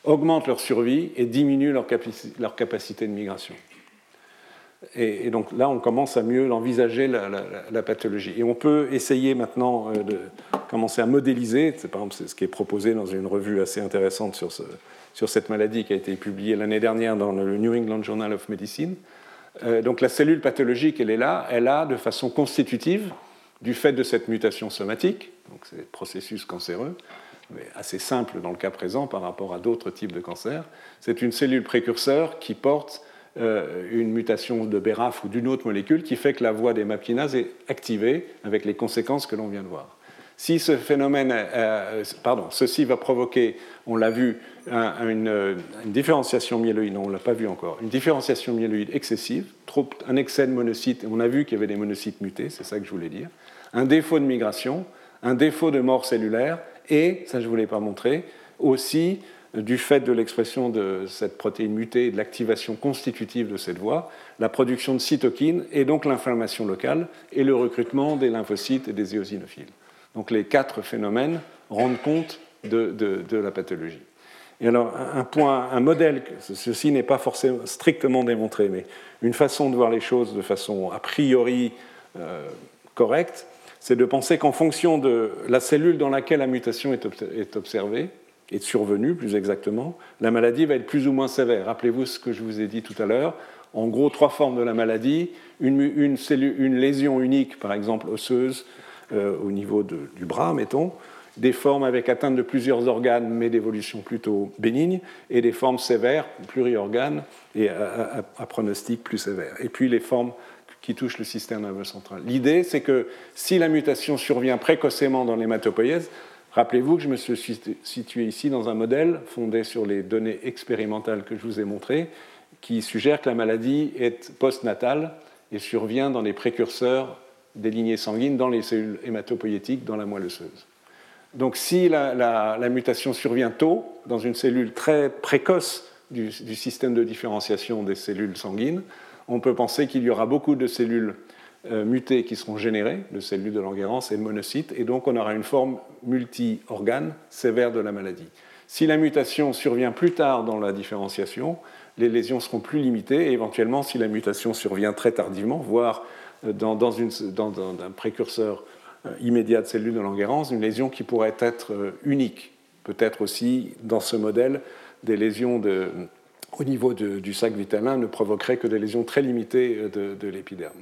augmentent leur survie et diminuent leur, capacité de migration. Et, donc là, on commence à mieux envisager la, pathologie. Et on peut essayer maintenant euh, de commencer à modéliser, c'est par exemple ce qui est proposé dans une revue assez intéressante sur, ce, sur cette maladie qui a été publiée l'année dernière dans le New England Journal of Medicine. Euh, donc la cellule pathologique, elle est là, elle a de façon constitutive, du fait de cette mutation somatique, donc c'est processus cancéreux, mais assez simple dans le cas présent par rapport à d'autres types de cancers. C'est une cellule précurseur qui porte une mutation de BRAF ou d'une autre molécule qui fait que la voie des MAPKinases est activée avec les conséquences que l'on vient de voir. Si ce phénomène, pardon, ceci va provoquer, on l'a vu, une, différenciation myéloïde, non, on ne l'a pas vu encore, une différenciation myéloïde excessive, trop, un excès de monocytes, on a vu qu'il y avait des monocytes mutés, c'est ça que je voulais dire, un défaut de migration, un défaut de mort cellulaire, et, ça je ne voulais pas montrer, aussi du fait de l'expression de cette protéine mutée et de l'activation constitutive de cette voie, la production de cytokines et donc l'inflammation locale et le recrutement des lymphocytes et des éosinophiles. Donc les quatre phénomènes rendent compte de, de la pathologie. Et alors, un point, un modèle, ceci n'est pas forcément strictement démontré, mais une façon de voir les choses de façon a priori euh, correcte, c'est de penser qu'en fonction de la cellule dans laquelle la mutation est observée, est survenue plus exactement, la maladie va être plus ou moins sévère. Rappelez-vous ce que je vous ai dit tout à l'heure. En gros, trois formes de la maladie. Une, lésion unique, par exemple osseuse, euh, au niveau du bras, mettons, des formes avec atteinte de plusieurs organes, mais d'évolution plutôt bénigne, et des formes sévères, pluriorganes, et à, pronostic plus sévère. Et puis les formes qui touchent le système nerveux central. L'idée, c'est que si la mutation survient précocement dans l'hématopoïèse, rappelez-vous que je me suis situé ici dans un modèle fondé sur les données expérimentales que je vous ai montrées, qui suggère que la maladie est postnatale et survient dans les précurseurs des lignées sanguines dans les cellules hématopoïétiques dans la moelle osseuse. Donc si la, mutation survient tôt, dans une cellule très précoce du, système de différenciation des cellules sanguines, on peut penser qu'il y aura beaucoup de cellules euh, mutées qui seront générées, de cellules de Langerhans et de monocytes, et donc on aura une forme multi-organe sévère de la maladie. Si la mutation survient plus tard dans la différenciation, les lésions seront plus limitées, et éventuellement, si la mutation survient très tardivement, voire euh, dans, dans un précurseur euh, immédiate cellule de Langerhans, une lésion qui pourrait être unique. Peut-être aussi, dans ce modèle, des lésions au niveau du sac vitellin ne provoqueraient que des lésions très limitées de, l'épiderme.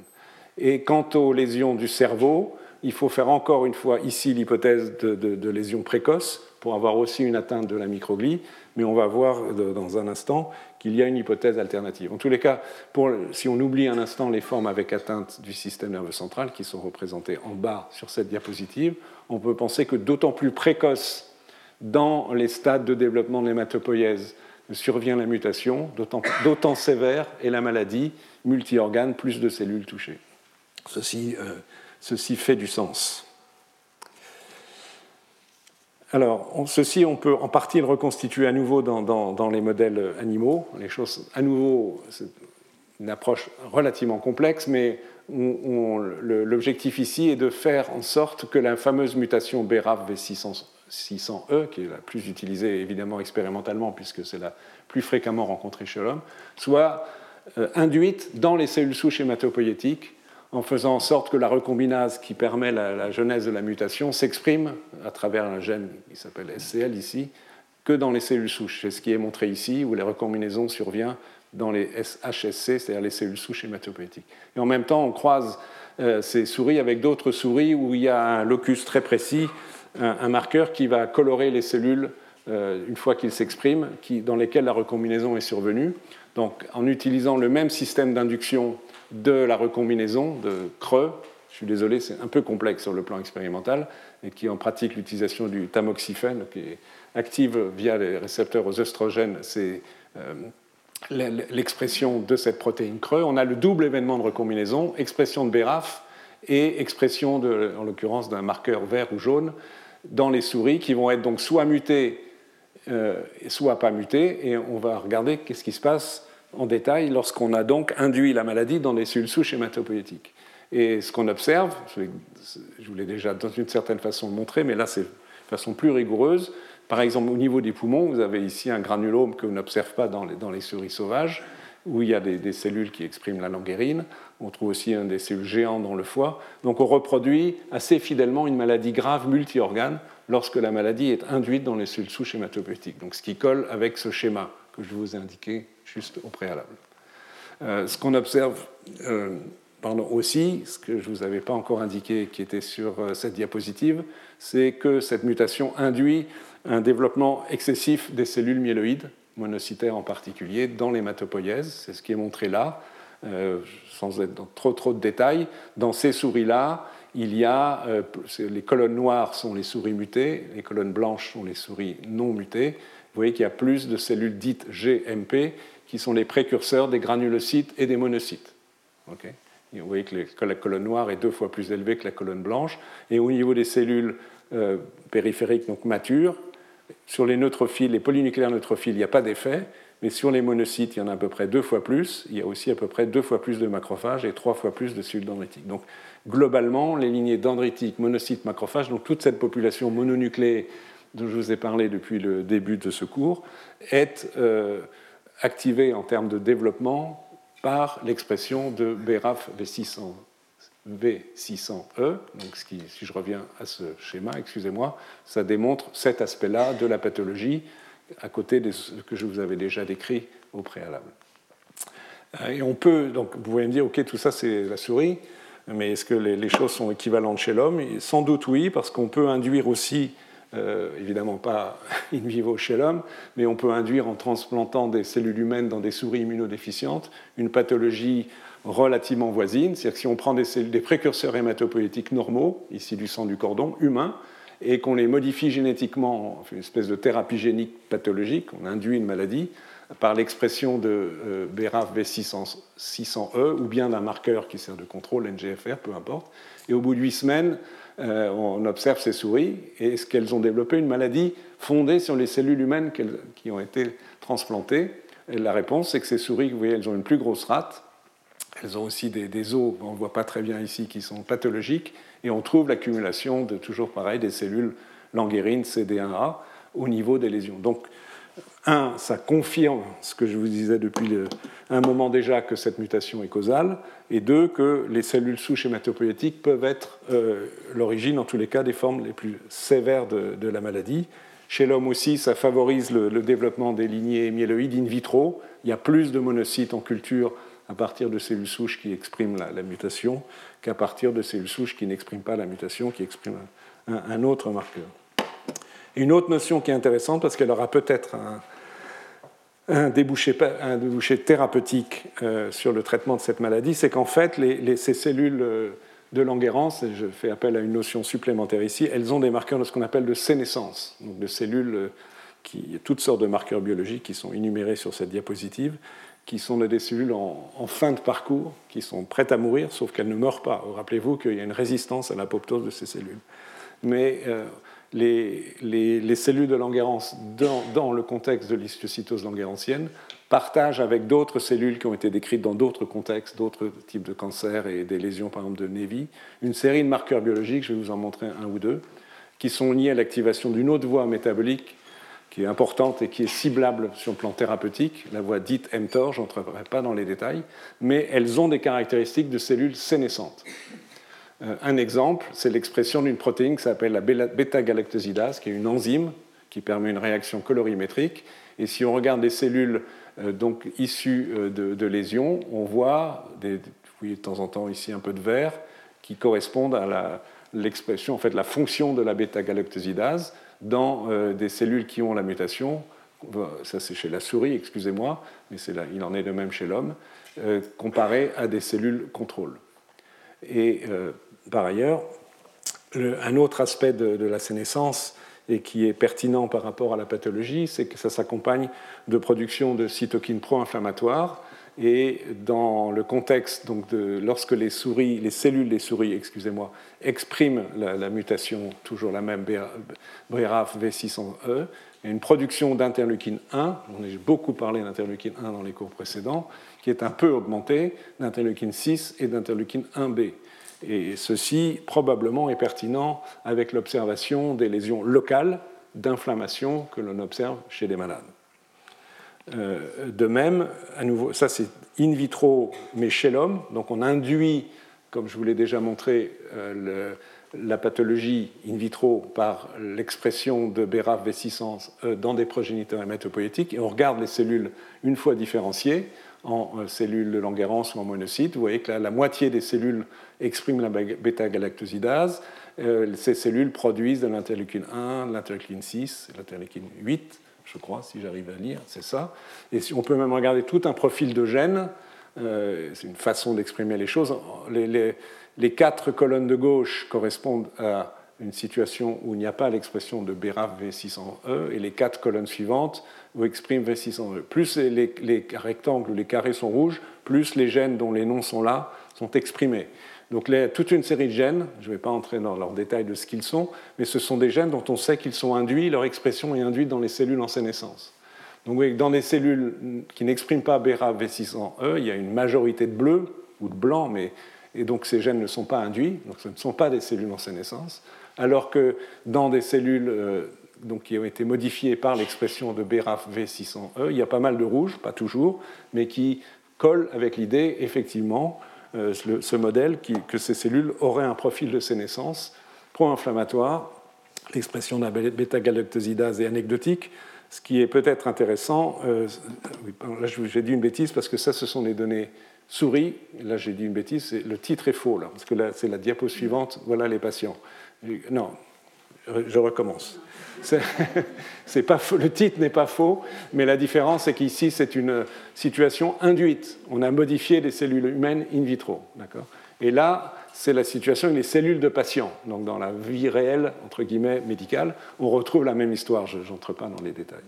Et quant aux lésions du cerveau, il faut faire encore une fois ici l'hypothèse de, de, lésions précoces pour avoir aussi une atteinte de la microglie, mais on va voir dans un instant qu'il y a une hypothèse alternative. En tous les cas, si on oublie un instant les formes avec atteinte du système nerveux central qui sont représentées en bas sur cette diapositive, on peut penser que d'autant plus précoce dans les stades de développement de l'hématopoïèse survient la mutation, d'autant sévère est la maladie, multi-organes, plus de cellules touchées. Ceci, euh, ceci fait du sens. Alors, ceci, on peut en partie le reconstituer à nouveau dans, les modèles animaux. Les choses, à nouveau, c'est une approche relativement complexe, mais l'objectif ici est de faire en sorte que la fameuse mutation BRAF V600E, qui est la plus utilisée évidemment expérimentalement puisque c'est la plus fréquemment rencontrée chez l'homme, soit euh, induite dans les cellules souches hématopoïétiques en faisant en sorte que la recombinase qui permet la, genèse de la mutation s'exprime à travers un gène qui s'appelle SCL ici, que dans les cellules souches. C'est ce qui est montré ici, où la recombinaison survient dans les HSC, c'est-à-dire les cellules souches hématopoïétiques. Et en même temps, on croise euh, ces souris avec d'autres souris où il y a un locus très précis, un, marqueur qui va colorer les cellules euh, une fois qu'il s'exprime, dans lesquelles la recombinaison est survenue. Donc, en utilisant le même système d'induction de la recombinaison de creux. Je suis désolé, c'est un peu complexe sur le plan expérimental, et qui en pratique l'utilisation du tamoxifène, qui active via les récepteurs aux oestrogènes, c'est euh, l'expression de cette protéine creux. On a le double événement de recombinaison, expression de BRAF et expression, en l'occurrence, d'un marqueur vert ou jaune dans les souris qui vont être donc soit mutées, euh, soit pas mutées, et on va regarder qu'est-ce qui se passe en détail lorsqu'on a donc induit la maladie dans des cellules souches hématopoïétiques. Et ce qu'on observe, je vous l'ai déjà dans une certaine façon montré, mais là c'est de façon plus rigoureuse. Par exemple, au niveau des poumons, vous avez ici un granulome que n'observe pas dans les, les, souris sauvages, où il y a des, cellules qui expriment la languérine. On trouve aussi un des cellules géantes dans le foie. Donc on reproduit assez fidèlement une maladie grave multi-organes lorsque la maladie est induite dans les cellules souches hématopoïétiques. Donc ce qui colle avec ce schéma que je vous ai indiqué juste au préalable. Euh, ce qu'on observe euh, pardon, aussi, ce que je ne vous avais pas encore indiqué qui était sur euh, cette diapositive, c'est que cette mutation induit un développement excessif des cellules myéloïdes, monocytaires en particulier, dans l'hématopoïèse. C'est ce qui est montré là, sans être dans trop trop de détails. Dans ces souris-là, il y a les colonnes noires sont les souris mutées, les colonnes blanches sont les souris non mutées. Vous voyez qu'il y a plus de cellules dites GMP qui sont les précurseurs des granulocytes et des monocytes. vous voyez que la colonne noire est deux fois plus élevée que la colonne blanche. Et au niveau des cellules périphériques donc matures, sur les neutrophiles, les polynucléaires neutrophiles, il n'y a pas d'effet, mais sur les monocytes, il y en a à peu près deux fois plus. Il y a aussi à peu près deux fois plus de macrophages et trois fois plus de cellules dendritiques. Donc, globalement, les lignées dendritiques, monocytes, macrophages, donc toute cette population mononucléée dont je vous ai parlé depuis le début de ce cours, est euh, activée en termes de développement par l'expression de BRAF V600, V600E. Donc, si je reviens à ce schéma, excusez-moi, ça démontre cet aspect-là de la pathologie à côté de ce que je vous avais déjà décrit au préalable. Euh, et on peut, donc vous pouvez me dire, ok, tout ça c'est la souris, mais est-ce que les, choses sont équivalentes chez l'homme? Sans doute oui, parce qu'on peut induire aussi, euh, évidemment pas [laughs] in vivo chez l'homme, mais on peut induire en transplantant des cellules humaines dans des souris immunodéficientes une pathologie relativement voisine. C'est-à-dire que si on prend des, précurseurs hématopoïétiques normaux, ici du sang du cordon, humain, et qu'on les modifie génétiquement, on fait une espèce de thérapie génique pathologique, on induit une maladie par l'expression de euh, BRAF V600E ou bien d'un marqueur qui sert de contrôle, NGFR, peu importe. Et au bout de huit semaines, euh, on observe ces souris et est-ce qu'elles ont développé une maladie fondée sur les cellules humaines qui ont été transplantées La réponse, c'est que ces souris, vous voyez, elles ont une plus grosse rate, elles ont aussi des, des os, on ne voit pas très bien ici, qui sont pathologiques, et on trouve l'accumulation de toujours pareil des cellules languérines CD1A au niveau des lésions. Donc, un, ça confirme ce que je vous disais depuis un moment déjà que cette mutation est causale, et deux, que les cellules souches hématopoïétiques peuvent être euh, l'origine, en tous les cas, des formes les plus sévères de, la maladie. Chez l'homme aussi, ça favorise le, le, développement des lignées myéloïdes in vitro. Il y a plus de monocytes en culture à partir de cellules souches qui expriment la, mutation qu'à partir de cellules souches qui n'expriment pas la mutation, qui expriment un, autre marqueur. Une autre notion qui est intéressante parce qu'elle aura peut-être un, débouché, thérapeutique euh, sur le traitement de cette maladie, c'est qu'en fait, ces cellules euh, de Langerhans, et je fais appel à une notion supplémentaire ici, elles ont des marqueurs de ce qu'on appelle de sénescence, donc de cellules euh, qui, toutes sortes de marqueurs biologiques qui sont énumérés sur cette diapositive, qui sont des cellules en, fin de parcours, qui sont prêtes à mourir, sauf qu'elles ne meurent pas. Rappelez-vous qu'il y a une résistance à l'apoptose de ces cellules. Mais les, les, cellules de Langerhans, dans, dans le contexte de l'histiocytose langerhansienne, partagent avec d'autres cellules qui ont été décrites dans d'autres contextes, d'autres types de cancers et des lésions, par exemple, de Nevi, une série de marqueurs biologiques, je vais vous en montrer un ou deux, qui sont liés à l'activation d'une autre voie métabolique qui est importante et qui est ciblable sur le plan thérapeutique, la voie dite mTOR, je n'entrerai pas dans les détails, mais elles ont des caractéristiques de cellules sénescentes. Euh, un exemple, c'est l'expression d'une protéine qui s'appelle la bêta-galactosidase, qui est une enzyme qui permet une réaction colorimétrique. Et si on regarde des cellules euh, donc, issues euh, de, lésions, on voit, des, voyez de temps en temps ici un peu de vert, qui correspondent à l'expression, en fait, la fonction de la bêta-galactosidase dans des cellules qui ont la mutation, ça c'est chez la souris, excusez-moi, mais il en est de même chez l'homme, comparé à des cellules contrôle. Et par ailleurs, un autre aspect de, la sénescence et qui est pertinent par rapport à la pathologie, c'est que ça s'accompagne de production de cytokines pro-inflammatoires. Et dans le contexte, donc lorsque les souris, les cellules des souris, excusez-moi, expriment la, mutation, toujours la même BRAF V600E, il y a une production d'interleukine 1, on a beaucoup parlé d'interleukine 1 dans les cours précédents, qui est un peu augmentée d'interleukine 6 et d'interleukine 1B. Et ceci probablement est pertinent avec l'observation des lésions locales d'inflammation que l'on observe chez les malades. Euh, de même, à nouveau, ça c'est in vitro, mais chez l'homme, donc on induit, comme je vous l'ai déjà montré, euh, la pathologie in vitro par l'expression de BRAF V600 euh, dans des progéniteurs hématopoïétiques, et on regarde les cellules une fois différenciées en cellules de Langerhans ou en monocytes. Vous voyez que la moitié des cellules expriment la bêta-galactosidase. ces cellules produisent de l'interleukine 1, de l'interleukine 6, de l'interleukine 8 je crois, si j'arrive à lire, c'est ça. Et on peut même regarder tout un profil de gènes c'est une façon d'exprimer les choses. Les, quatre colonnes de gauche correspondent à une situation où il n'y a pas l'expression de BRAF V600E, et les quatre colonnes suivantes où expriment V600E. Plus les, les rectangles ou les carrés sont rouges, plus les gènes dont les noms sont là sont exprimés. Donc toute une série de gènes, je ne vais pas entrer dans leurs détails de ce qu'ils sont, mais ce sont des gènes dont on sait qu'ils sont induits, leur expression est induite dans les cellules en sénescence. Donc que dans les cellules qui n'expriment pas BRAF-V600E, il y a une majorité de bleu ou de blanc, mais, et donc ces gènes ne sont pas induits, donc ce ne sont pas des cellules en sénescence, alors que dans des cellules euh, donc, qui ont été modifiées par l'expression de BRAF-V600E, il y a pas mal de rouge, pas toujours, mais qui collent avec l'idée, effectivement, euh, ce modèle que ces cellules auraient un profil de sénescence pro-inflammatoire. L'expression d'un bêta-galactosidase est anecdotique. Ce qui est peut-être intéressant, euh, là j'ai dit une bêtise parce que ça, ce sont des données souris. Là, j'ai dit une bêtise, le titre est faux, là, parce que là, c'est la diapo suivante, voilà les patients. Non, je recommence. [laughs] Pas le titre n'est pas faux, mais la différence c'est qu'ici c'est une situation induite. On a modifié des cellules humaines in vitro, Et là, c'est la situation avec les cellules de patients. Donc dans la vie réelle entre guillemets médicale, on retrouve la même histoire. Je n'entre pas dans les détails.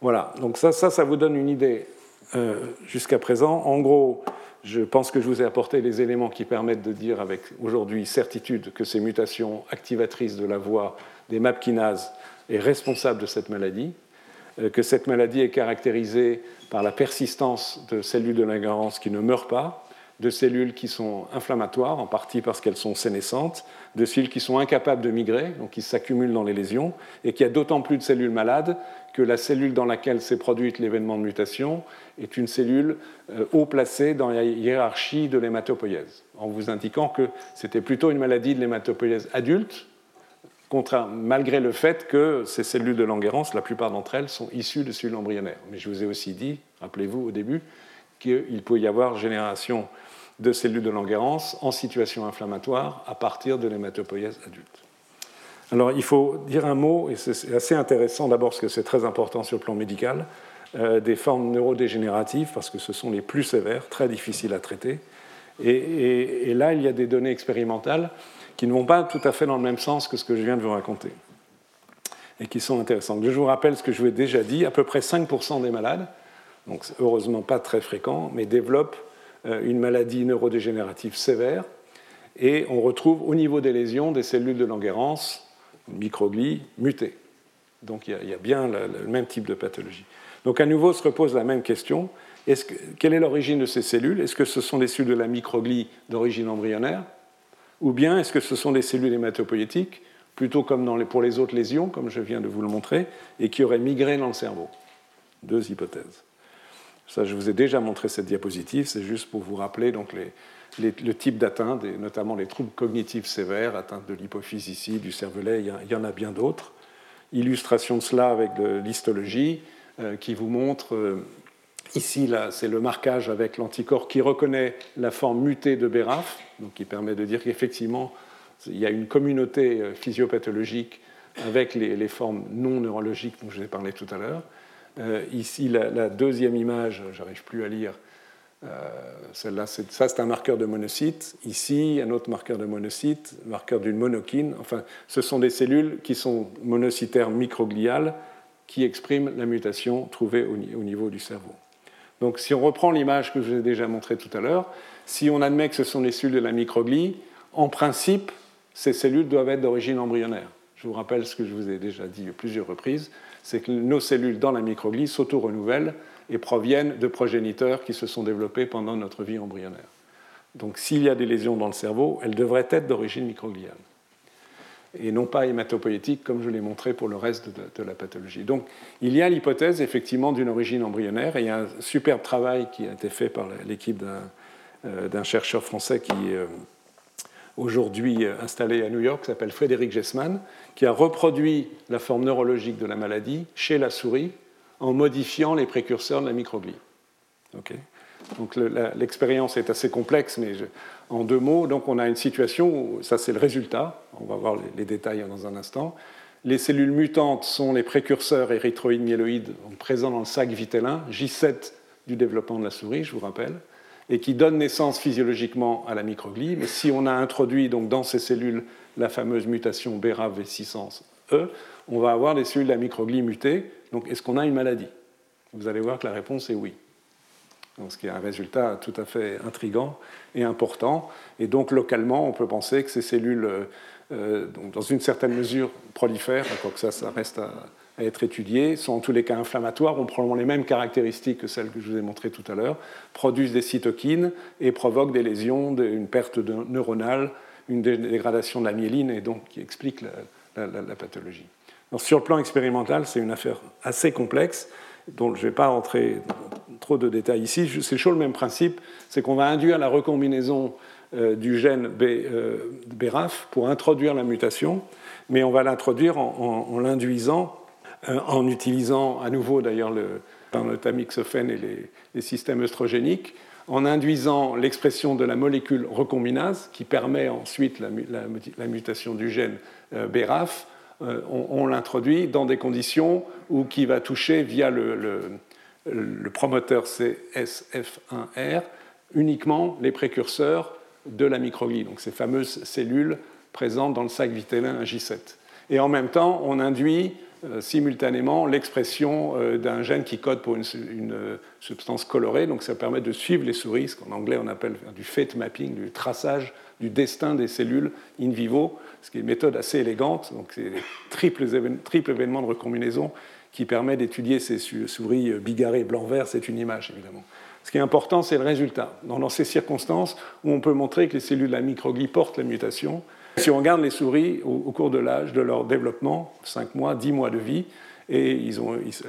Voilà. Donc ça, ça, ça vous donne une idée euh, jusqu'à présent. En gros, je pense que je vous ai apporté les éléments qui permettent de dire avec aujourd'hui certitude que ces mutations activatrices de la voie des MAP kinases est responsable de cette maladie, euh, que cette maladie est caractérisée par la persistance de cellules de Langerhans qui ne meurent pas, de cellules qui sont inflammatoires, en partie parce qu'elles sont sénescentes, de cellules qui sont incapables de migrer, donc qui s'accumulent dans les lésions, et qu'il y a d'autant plus de cellules malades que la cellule dans laquelle s'est produite l'événement de mutation est une cellule euh, haut placée dans la hiérarchie de l'hématopoïèse, en vous indiquant que c'était plutôt une maladie de l'hématopoïèse adulte, malgré le fait que ces cellules de Langerhans, la plupart d'entre elles, sont issues de cellules embryonnaires. Mais je vous ai aussi dit, rappelez-vous au début, qu'il peut y avoir génération de cellules de Langerhans en situation inflammatoire à partir de l'hématopoïèse adulte. Alors il faut dire un mot, et c'est assez intéressant d'abord parce que c'est très important sur le plan médical, euh, des formes neurodégénératives parce que ce sont les plus sévères, très difficiles à traiter. et là, il y a des données expérimentales qui ne vont pas tout à fait dans le même sens que ce que je viens de vous raconter et qui sont intéressantes. Je vous rappelle ce que je vous ai déjà dit, à peu près 5% des malades, donc heureusement pas très fréquent, mais développent une maladie neurodégénérative sévère et on retrouve au niveau des lésions des cellules de Langerhans, microglies, mutées. Donc il y, a, bien le, même type de pathologie. Donc à nouveau se repose la même question. quelle est l'origine de ces cellules? Est-ce que ce sont des cellules de la microglie d'origine embryonnaire? Ou bien est-ce que ce sont des cellules hématopoïétiques, plutôt comme pour les autres lésions, comme je viens de vous le montrer, et qui auraient migré dans le cerveau? Deux hypothèses. Ça, je vous ai déjà montré cette diapositive, c'est juste pour vous rappeler donc, le type d'atteinte, et notamment les troubles cognitifs sévères, atteinte de l'hypophyse ici, du cervelet, il y en a bien d'autres. Illustration de cela avec l'histologie euh, qui vous montre euh, Ici, c'est le marquage avec l'anticorps qui reconnaît la forme mutée de BRAF, donc qui permet de dire qu'effectivement, il y a une communauté euh, physiopathologique avec les, formes non neurologiques dont je vous ai parlé tout à l'heure. Euh, ici, la, deuxième image, j'arrive plus à lire, euh, celle-là, ça c'est un marqueur de monocyte. Ici, un autre marqueur de monocyte, marqueur d'une monokine. Enfin, ce sont des cellules qui sont monocytaires microgliales qui expriment la mutation trouvée au niveau du cerveau. Donc si on reprend l'image que je vous ai déjà montrée tout à l'heure, si on admet que ce sont les cellules de la microglie, en principe, ces cellules doivent être d'origine embryonnaire. Je vous rappelle ce que je vous ai déjà dit à plusieurs reprises, c'est que nos cellules dans la microglie s'auto-renouvellent et proviennent de progéniteurs qui se sont développés pendant notre vie embryonnaire. Donc s'il y a des lésions dans le cerveau, elles devraient être d'origine microgliale et non pas hématopoïétique comme je l'ai montré pour le reste de, la pathologie. Donc il y a l'hypothèse effectivement d'une origine embryonnaire et il y a un superbe travail qui a été fait par l'équipe d'un euh, chercheur français qui euh, aujourd'hui installé à New York, s'appelle Frédéric Gessman, qui a reproduit la forme neurologique de la maladie chez la souris en modifiant les précurseurs de la microglie. Donc l'expérience est assez complexe, mais en deux mots, donc on a une situation où ça c'est le résultat. On va voir les, détails dans un instant. Les cellules mutantes sont les précurseurs érythroïdes myéloïdes présents dans le sac vitellin, J7 du développement de la souris, je vous rappelle, et qui donne naissance physiologiquement à la microglie. Mais si on a introduit donc dans ces cellules la fameuse mutation BRAF V600E, on va avoir des cellules de la microglie mutées. Donc est-ce qu'on a une maladie? Vous allez voir que la réponse est oui. Donc, ce qui est un résultat tout à fait intrigant et important. Et donc localement, on peut penser que ces cellules, euh, euh, dans une certaine mesure, prolifèrent, que ça, ça reste à, à être étudiées, sont en tous les cas inflammatoires, ont probablement les mêmes caractéristiques que celles que je vous ai montrées tout à l'heure, produisent des cytokines et provoquent des lésions, une perte neuronale, une dégradation de la myéline et donc qui explique la, pathologie. sur le plan expérimental, c'est une affaire assez complexe dont je ne vais pas rentrer dans trop de détails ici. C'est chaud le même principe, c'est qu'on va induire la recombinaison euh, du gène B, euh, BRAF pour introduire la mutation, mais on va l'introduire en l'induisant en utilisant à nouveau d'ailleurs le, le tamixophène et les, systèmes œstrogéniques, en induisant l'expression de la molécule recombinase qui permet ensuite la, mutation du gène euh, BRAF, euh, on, l'introduit dans des conditions où qui va toucher via le, promoteur CSF1R uniquement les précurseurs de la microglie, donc ces fameuses cellules présentes dans le sac vitellin J7. Et en même temps, on induit euh, simultanément l'expression euh, d'un gène qui code pour une, euh, substance colorée. Donc ça permet de suivre les souris, ce qu'en anglais on appelle du fate mapping, du traçage du destin des cellules in vivo, ce qui est une méthode assez élégante. Donc c'est triple, triple événement de recombinaison qui permet d'étudier ces souris bigarrées blanc-vert. C'est une image évidemment. Ce qui est important, c'est le résultat. Dans ces circonstances où on peut montrer que les cellules de la microglie portent la mutation, [laughs] si on regarde les souris au, cours de l'âge de leur développement, 5 mois, 10 mois de vie, et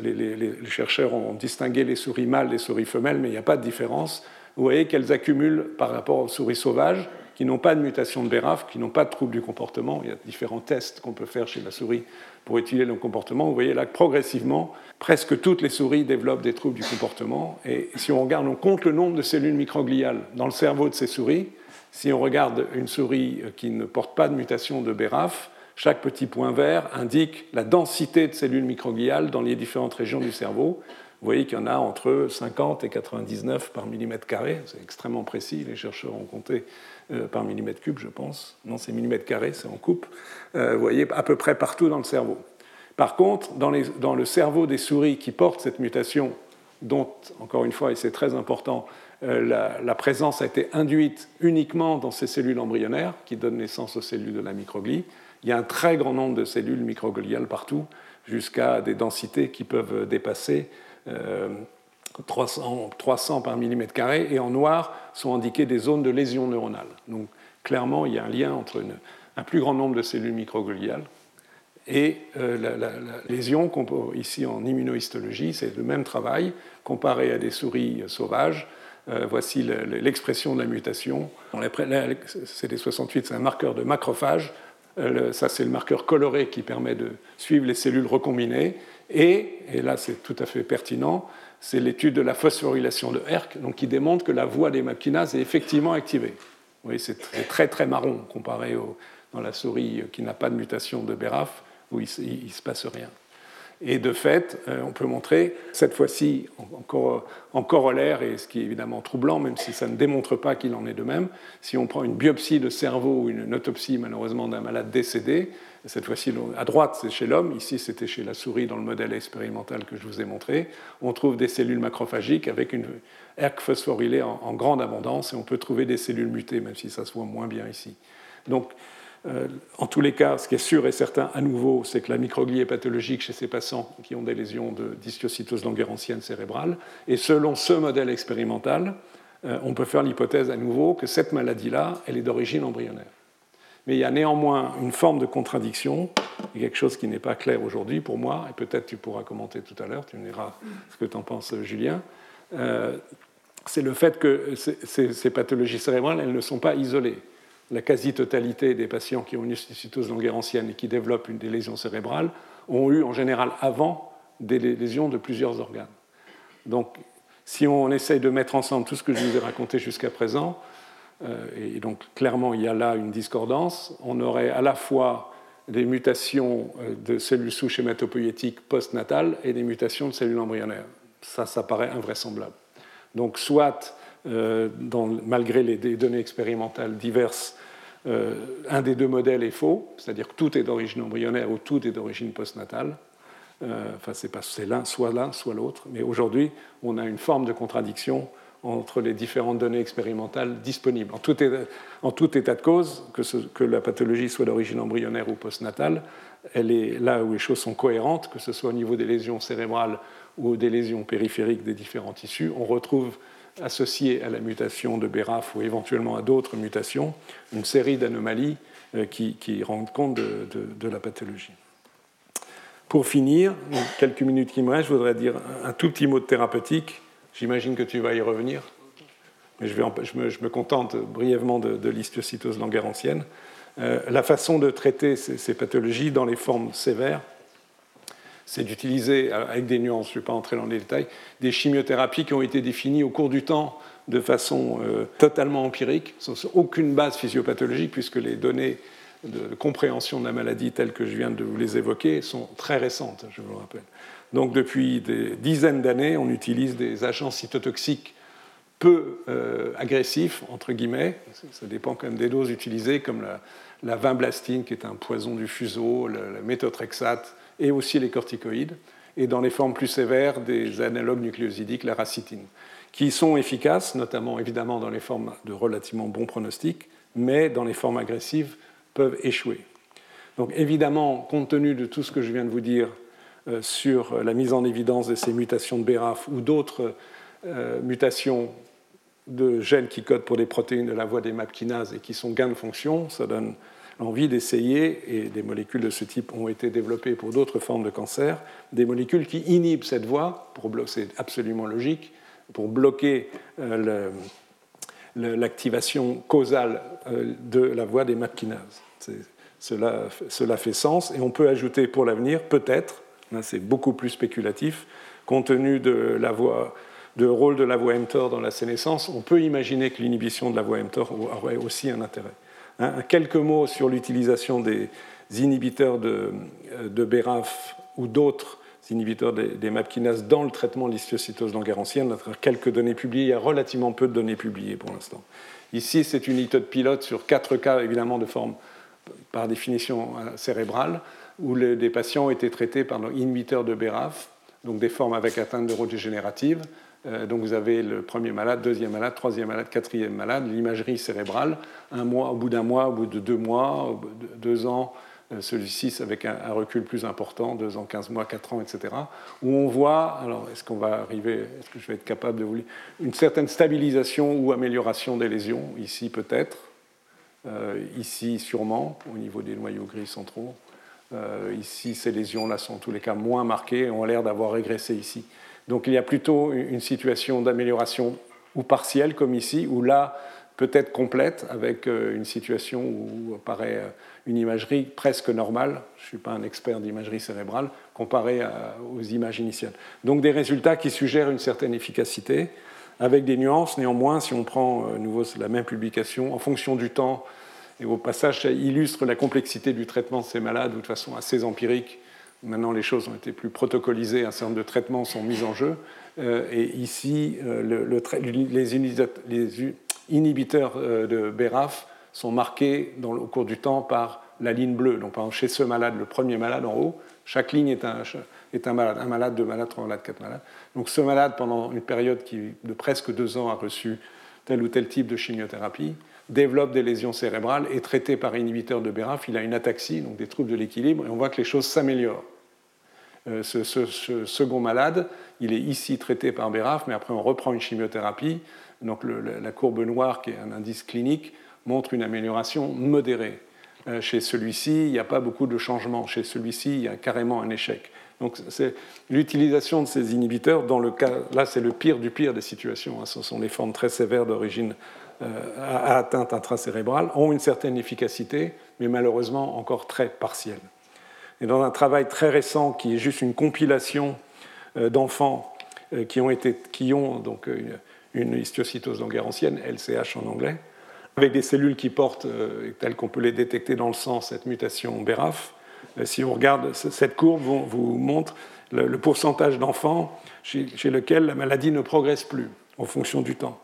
les, chercheurs ont distingué les souris mâles des souris femelles, mais il n'y a pas de différence. Vous voyez qu'elles accumulent par rapport aux souris sauvages, qui n'ont pas de mutation de BRAF, qui n'ont pas de troubles du comportement. Il y a différents tests qu'on peut faire chez la souris pour étudier le comportement. Vous voyez là que progressivement, presque toutes les souris développent des troubles du comportement. Et si on regarde, on compte le nombre de cellules microgliales dans le cerveau de ces souris, si on regarde une souris qui ne porte pas de mutation de BRAF, chaque petit point vert indique la densité de cellules microgliales dans les différentes régions du cerveau. Vous voyez qu'il y en a entre 50 et 99 par millimètre carré. C'est extrêmement précis. Les chercheurs ont compté euh, par millimètre cube, je pense. Non, c'est millimètre carré, c'est en coupe. Euh, vous voyez à peu près partout dans le cerveau. Par contre, dans, dans, le cerveau des souris qui portent cette mutation, dont, encore une fois, et c'est très important, euh, la, présence a été induite uniquement dans ces cellules embryonnaires qui donnent naissance aux cellules de la microglie. Il y a un très grand nombre de cellules microgliales partout, jusqu'à des densités qui peuvent dépasser 300, euh, 300, par millimètre carré, et en noir sont indiquées des zones de lésions neuronales. Donc clairement, il y a un lien entre un plus grand nombre de cellules microgliales et euh, la, lésion, ici en immunohistologie, c'est le même travail, comparé à des souris sauvages, euh, voici l'expression de la mutation. C'est des 68, c'est un marqueur de macrophage. Euh, ça, c'est le marqueur coloré qui permet de suivre les cellules recombinées. Et, là, c'est tout à fait pertinent, c'est l'étude de la phosphorylation de Herc, donc qui démontre que la voie des MAP est effectivement activée. Vous voyez, c'est très, très marron comparé dans la souris qui n'a pas de mutation de BRAF, où il ne se passe rien. Et de fait, euh, on peut montrer, cette fois-ci en, corollaire, et ce qui est évidemment troublant, même si ça ne démontre pas qu'il en est de même, si on prend une biopsie de cerveau ou une autopsie malheureusement d'un malade décédé, cette fois-ci à droite c'est chez l'homme, ici c'était chez la souris dans le modèle expérimental que je vous ai montré, on trouve des cellules macrophagiques avec une ERK phosphorylée en, grande abondance et on peut trouver des cellules mutées, même si ça se voit moins bien ici. Donc en tous les cas, ce qui est sûr et certain à nouveau, c'est que la microglie est pathologique chez ces patients qui ont des lésions de dystiocytose languérantienne cérébrale. Et selon ce modèle expérimental, euh, on peut faire l'hypothèse à nouveau que cette maladie-là, elle est d'origine embryonnaire. Mais il y a néanmoins une forme de contradiction, quelque chose qui n'est pas clair aujourd'hui pour moi, et peut-être tu pourras commenter tout à l'heure, tu me diras ce que tu en penses, Julien. Euh, c'est le fait que ces pathologies cérébrales, elles ne sont pas isolées la quasi-totalité des patients qui ont une cytose languérantienne et qui développent une, des lésions cérébrales ont eu en général avant des lésions de plusieurs organes. Donc, si on essaye de mettre ensemble tout ce que je vous ai raconté jusqu'à présent, euh, et donc clairement il y a là une discordance, on aurait à la fois des mutations euh, de cellules souches hématopoïétiques postnatales et des mutations de cellules embryonnaires. Ça, ça paraît invraisemblable. Donc soit, malgré les données expérimentales diverses, un des deux modèles est faux, c'est-à-dire que tout est d'origine embryonnaire ou tout est d'origine postnatale. enfin, c'est l'un, soit l'un, soit l'autre. Mais aujourd'hui, on a une forme de contradiction entre les différentes données expérimentales disponibles. En tout, état, de cause, que, la pathologie soit d'origine embryonnaire ou postnatale, elle est là où les choses sont cohérentes, que ce soit au niveau des lésions cérébrales ou des lésions périphériques des différents tissus, on retrouve associé à la mutation de BRAF ou éventuellement à d'autres mutations, une série d'anomalies euh, qui, rendent compte de, la pathologie. Pour finir, quelques minutes qui me restent, je voudrais dire un tout petit mot de thérapeutique J'imagine que tu vas y revenir. Mais je, me, contente brièvement de, l'histiocytose langerhansienne. Euh, la façon de traiter ces, pathologies dans les formes sévères, c'est d'utiliser, avec des nuances, je ne vais pas entrer dans les détails, des chimiothérapies qui ont été définies au cours du temps de façon euh, totalement empirique, sans aucune base physiopathologique, puisque les données de compréhension de la maladie telles que je viens de vous les évoquer sont très récentes, je vous le rappelle. Donc depuis des dizaines d'années, on utilise des agents cytotoxiques peu euh, agressifs, entre guillemets, ça dépend quand même des doses utilisées, comme la, la vinblastine, qui est un poison du fuseau, la, méthotrexate, et aussi les corticoïdes, et dans les formes plus sévères, des analogues nucléosidiques, la racitine, qui sont efficaces, notamment évidemment dans les formes de relativement bons pronostics, mais dans les formes agressives peuvent échouer. Donc évidemment, compte tenu de tout ce que je viens de vous dire, euh, sur la mise en évidence de ces mutations de BRAF ou d'autres euh, mutations de gènes qui codent pour des protéines de la voie des MAP kinases et qui sont gains de fonction. Ça donne envie d'essayer, et des molécules de ce type ont été développées pour d'autres formes de cancer, des molécules qui inhibent cette voie, c'est absolument logique, pour bloquer euh, l'activation causale de la voie des MAP kinases. Cela, cela fait sens, et on peut ajouter pour l'avenir, peut-être, c'est beaucoup plus spéculatif. Compte tenu de rôle de la voie mTOR dans la sénescence, on peut imaginer que l'inhibition de la voie mTOR aurait aussi un intérêt. Hein, quelques mots sur l'utilisation des inhibiteurs de, de BRAF ou d'autres inhibiteurs des, des MAPKinas dans le traitement de l'histiocytose langerhansienne. Quelques données publiées, il y a relativement peu de données publiées pour l'instant. Ici, c'est une étude pilote sur quatre cas, évidemment, de forme par définition cérébrale où des patients ont été traités par inhibiteurs de BRAF, donc des formes avec atteinte neurodégénérative. Euh, donc vous avez le premier malade, deuxième malade, troisième malade, quatrième malade, l'imagerie cérébrale, un mois, au bout d'un mois, au bout de deux mois, deux ans, euh, celui-ci avec un, recul plus important, deux ans, quinze mois, quatre ans, etc., où on voit, alors est-ce qu'on va arriver, est-ce que je vais être capable de vous lire, une certaine stabilisation ou amélioration des lésions, ici peut-être, euh, ici sûrement, au niveau des noyaux gris centraux, ici, ces lésions-là sont en tous les cas moins marquées et ont l'air d'avoir régressé ici. Donc il y a plutôt une situation d'amélioration ou partielle, comme ici, ou là, peut-être complète, avec euh, une situation où apparaît euh, une imagerie presque normale. Je ne suis pas un expert d'imagerie cérébrale, comparée aux images initiales. Donc des résultats qui suggèrent une certaine efficacité, avec des nuances néanmoins, si on prend à nouveau la même publication, en fonction du temps et au passage, ça illustre la complexité du traitement de ces malades de façon assez empirique. Maintenant, les choses ont été plus protocolisées, un certain nombre de traitements sont mis en jeu. Euh, et ici, euh, les, inhibiteurs euh, de BRAF sont marqués au cours du temps par la ligne bleue. Donc, par exemple, chez ce malade, le premier malade en haut, chaque ligne est un, est un malade. Un malade, deux malades, trois malades, quatre malades. Donc, ce malade, pendant une période de presque deux ans, a reçu tel ou tel type de chimiothérapie développe des lésions cérébrales, est traité par inhibiteur de BRAF, il a une ataxie, donc des troubles de l'équilibre, et on voit que les choses s'améliorent. Euh, ce, second malade, il est ici traité par BRAF, mais après on reprend une chimiothérapie. Donc la courbe noire, qui est un indice clinique, montre une amélioration modérée. Euh, chez celui-ci, il n'y a pas beaucoup de changements. Chez celui-ci, il y a carrément un échec. Donc c'est l'utilisation de ces inhibiteurs, dans le cas, là c'est le pire du pire des situations, hein. ce sont les formes très sévères d'origine à euh, atteinte intracérébrale ont une certaine efficacité, mais malheureusement encore très partielle. Et dans un travail très récent qui est juste une compilation euh, d'enfants euh, qui ont, donc une, histiocytose langerhansienne, LCH en anglais, avec des cellules qui portent, telles qu'on peut les détecter dans le sang, cette mutation BRAF. Si on regarde cette courbe, vous montre le, pourcentage d'enfants chez, chez lesquels la maladie ne progresse plus en fonction du temps.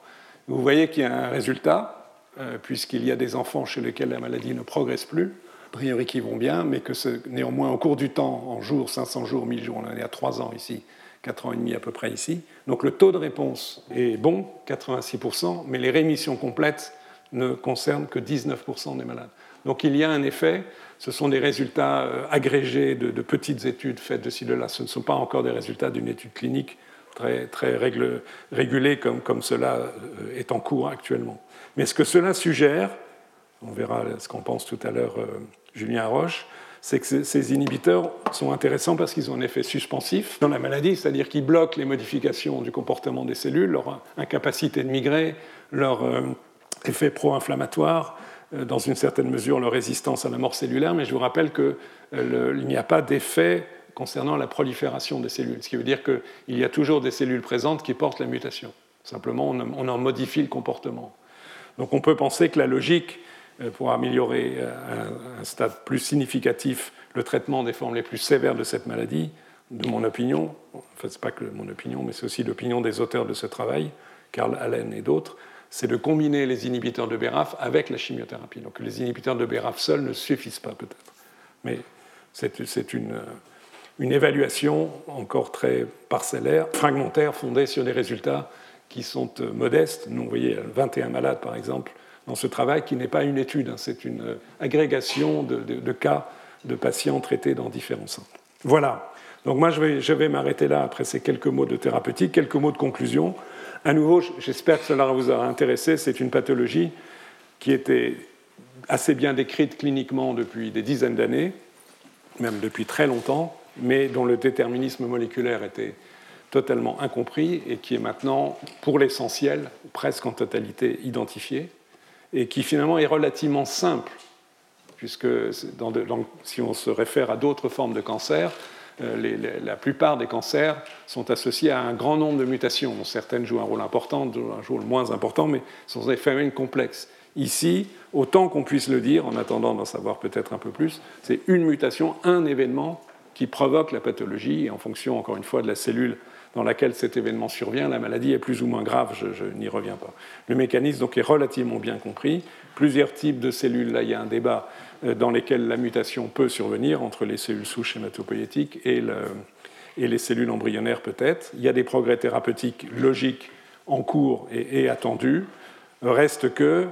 Vous voyez qu'il y a un résultat, euh, puisqu'il y a des enfants chez lesquels la maladie ne progresse plus, a priori qui vont bien, mais que néanmoins au cours du temps, en jours, 500 jours, 1000 jours, on en est à 3 ans ici, 4 ans et demi à peu près ici. Donc le taux de réponse est bon, 86%, mais les rémissions complètes ne concernent que 19% des malades. Donc il y a un effet, ce sont des résultats euh, agrégés de, petites études faites de ci, de là, ce ne sont pas encore des résultats d'une étude clinique très, très comme, cela euh, est en cours actuellement. Mais ce que cela suggère, on verra ce qu'en pense tout à l'heure euh, Julien Roche, c'est que ces inhibiteurs sont intéressants parce qu'ils ont un effet suspensif dans la maladie, c'est-à-dire qu'ils bloquent les modifications du comportement des cellules, leur incapacité de migrer, leur euh, effet pro-inflammatoire, dans une certaine mesure leur résistance à la mort cellulaire, mais je vous rappelle qu'il n'y a pas d'effet concernant la prolifération des cellules, ce qui veut dire qu'il y a toujours des cellules présentes qui portent la mutation. Simplement, on en modifie le comportement. Donc on peut penser que la logique euh, pour améliorer à un stade plus significatif le traitement des formes les plus sévères de cette maladie, de mon opinion, enfin ce n'est pas que mon opinion, mais c'est aussi l'opinion des auteurs de ce travail, Karl Allen et d'autres, c'est de combiner les inhibiteurs de BRAF avec la chimiothérapie. Donc les inhibiteurs de BRAF seuls ne suffisent pas peut-être. Mais c'est une, une évaluation encore très parcellaire, fragmentaire, fondée sur des résultats qui sont euh, modestes. Nous, vous voyez, 21 malades par exemple, dans ce travail qui n'est pas une étude, hein, c'est une euh, agrégation de, cas de patients traités dans différents centres. Voilà. Donc moi, je vais m'arrêter là après ces quelques mots de thérapeutique, quelques mots de conclusion. À nouveau, j'espère que cela vous aura intéressé. C'est une pathologie qui était assez bien décrite cliniquement depuis des dizaines d'années, même depuis très longtemps, mais dont le déterminisme moléculaire était totalement incompris et qui est maintenant, pour l'essentiel, presque en totalité identifié et qui finalement est relativement simple, puisque si on se réfère à d'autres formes de cancer, euh, la plupart des cancers sont associés à un grand nombre de mutations. Certaines jouent un rôle important, d'autres un rôle moins important, mais ce sont des phénomènes complexes. Ici, autant qu'on puisse le dire, en attendant d'en savoir peut-être un peu plus, c'est une mutation, un événement qui provoque la pathologie, et en fonction, encore une fois, de la cellule dans laquelle cet événement survient, la maladie est plus ou moins grave, je, n'y reviens pas. Le mécanisme donc est relativement bien compris. Plusieurs types de cellules, là il y a un débat euh, dans lesquels la mutation peut survenir entre les cellules souches hématopoïétiques et, les cellules embryonnaires peut-être. Il y a des progrès thérapeutiques logiques en cours et, attendus. Reste que,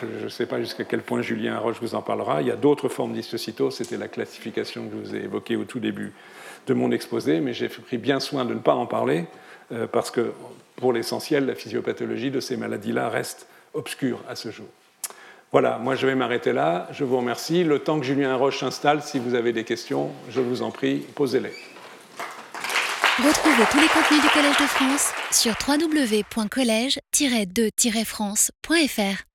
je ne sais pas jusqu'à quel point Julien Roche vous en parlera, il y a d'autres formes d'histocytose, c'était la classification que je vous ai évoquée au tout début de mon exposé, mais j'ai pris bien soin de ne pas en parler, euh, parce que pour l'essentiel, la physiopathologie de ces maladies-là reste obscure à ce jour. Voilà, moi je vais m'arrêter là. Je vous remercie. Le temps que Julien Roche s'installe, si vous avez des questions, je vous en prie, posez-les.
Retrouvez tous les contenus du Collège de France sur www.colège-2-france.fr.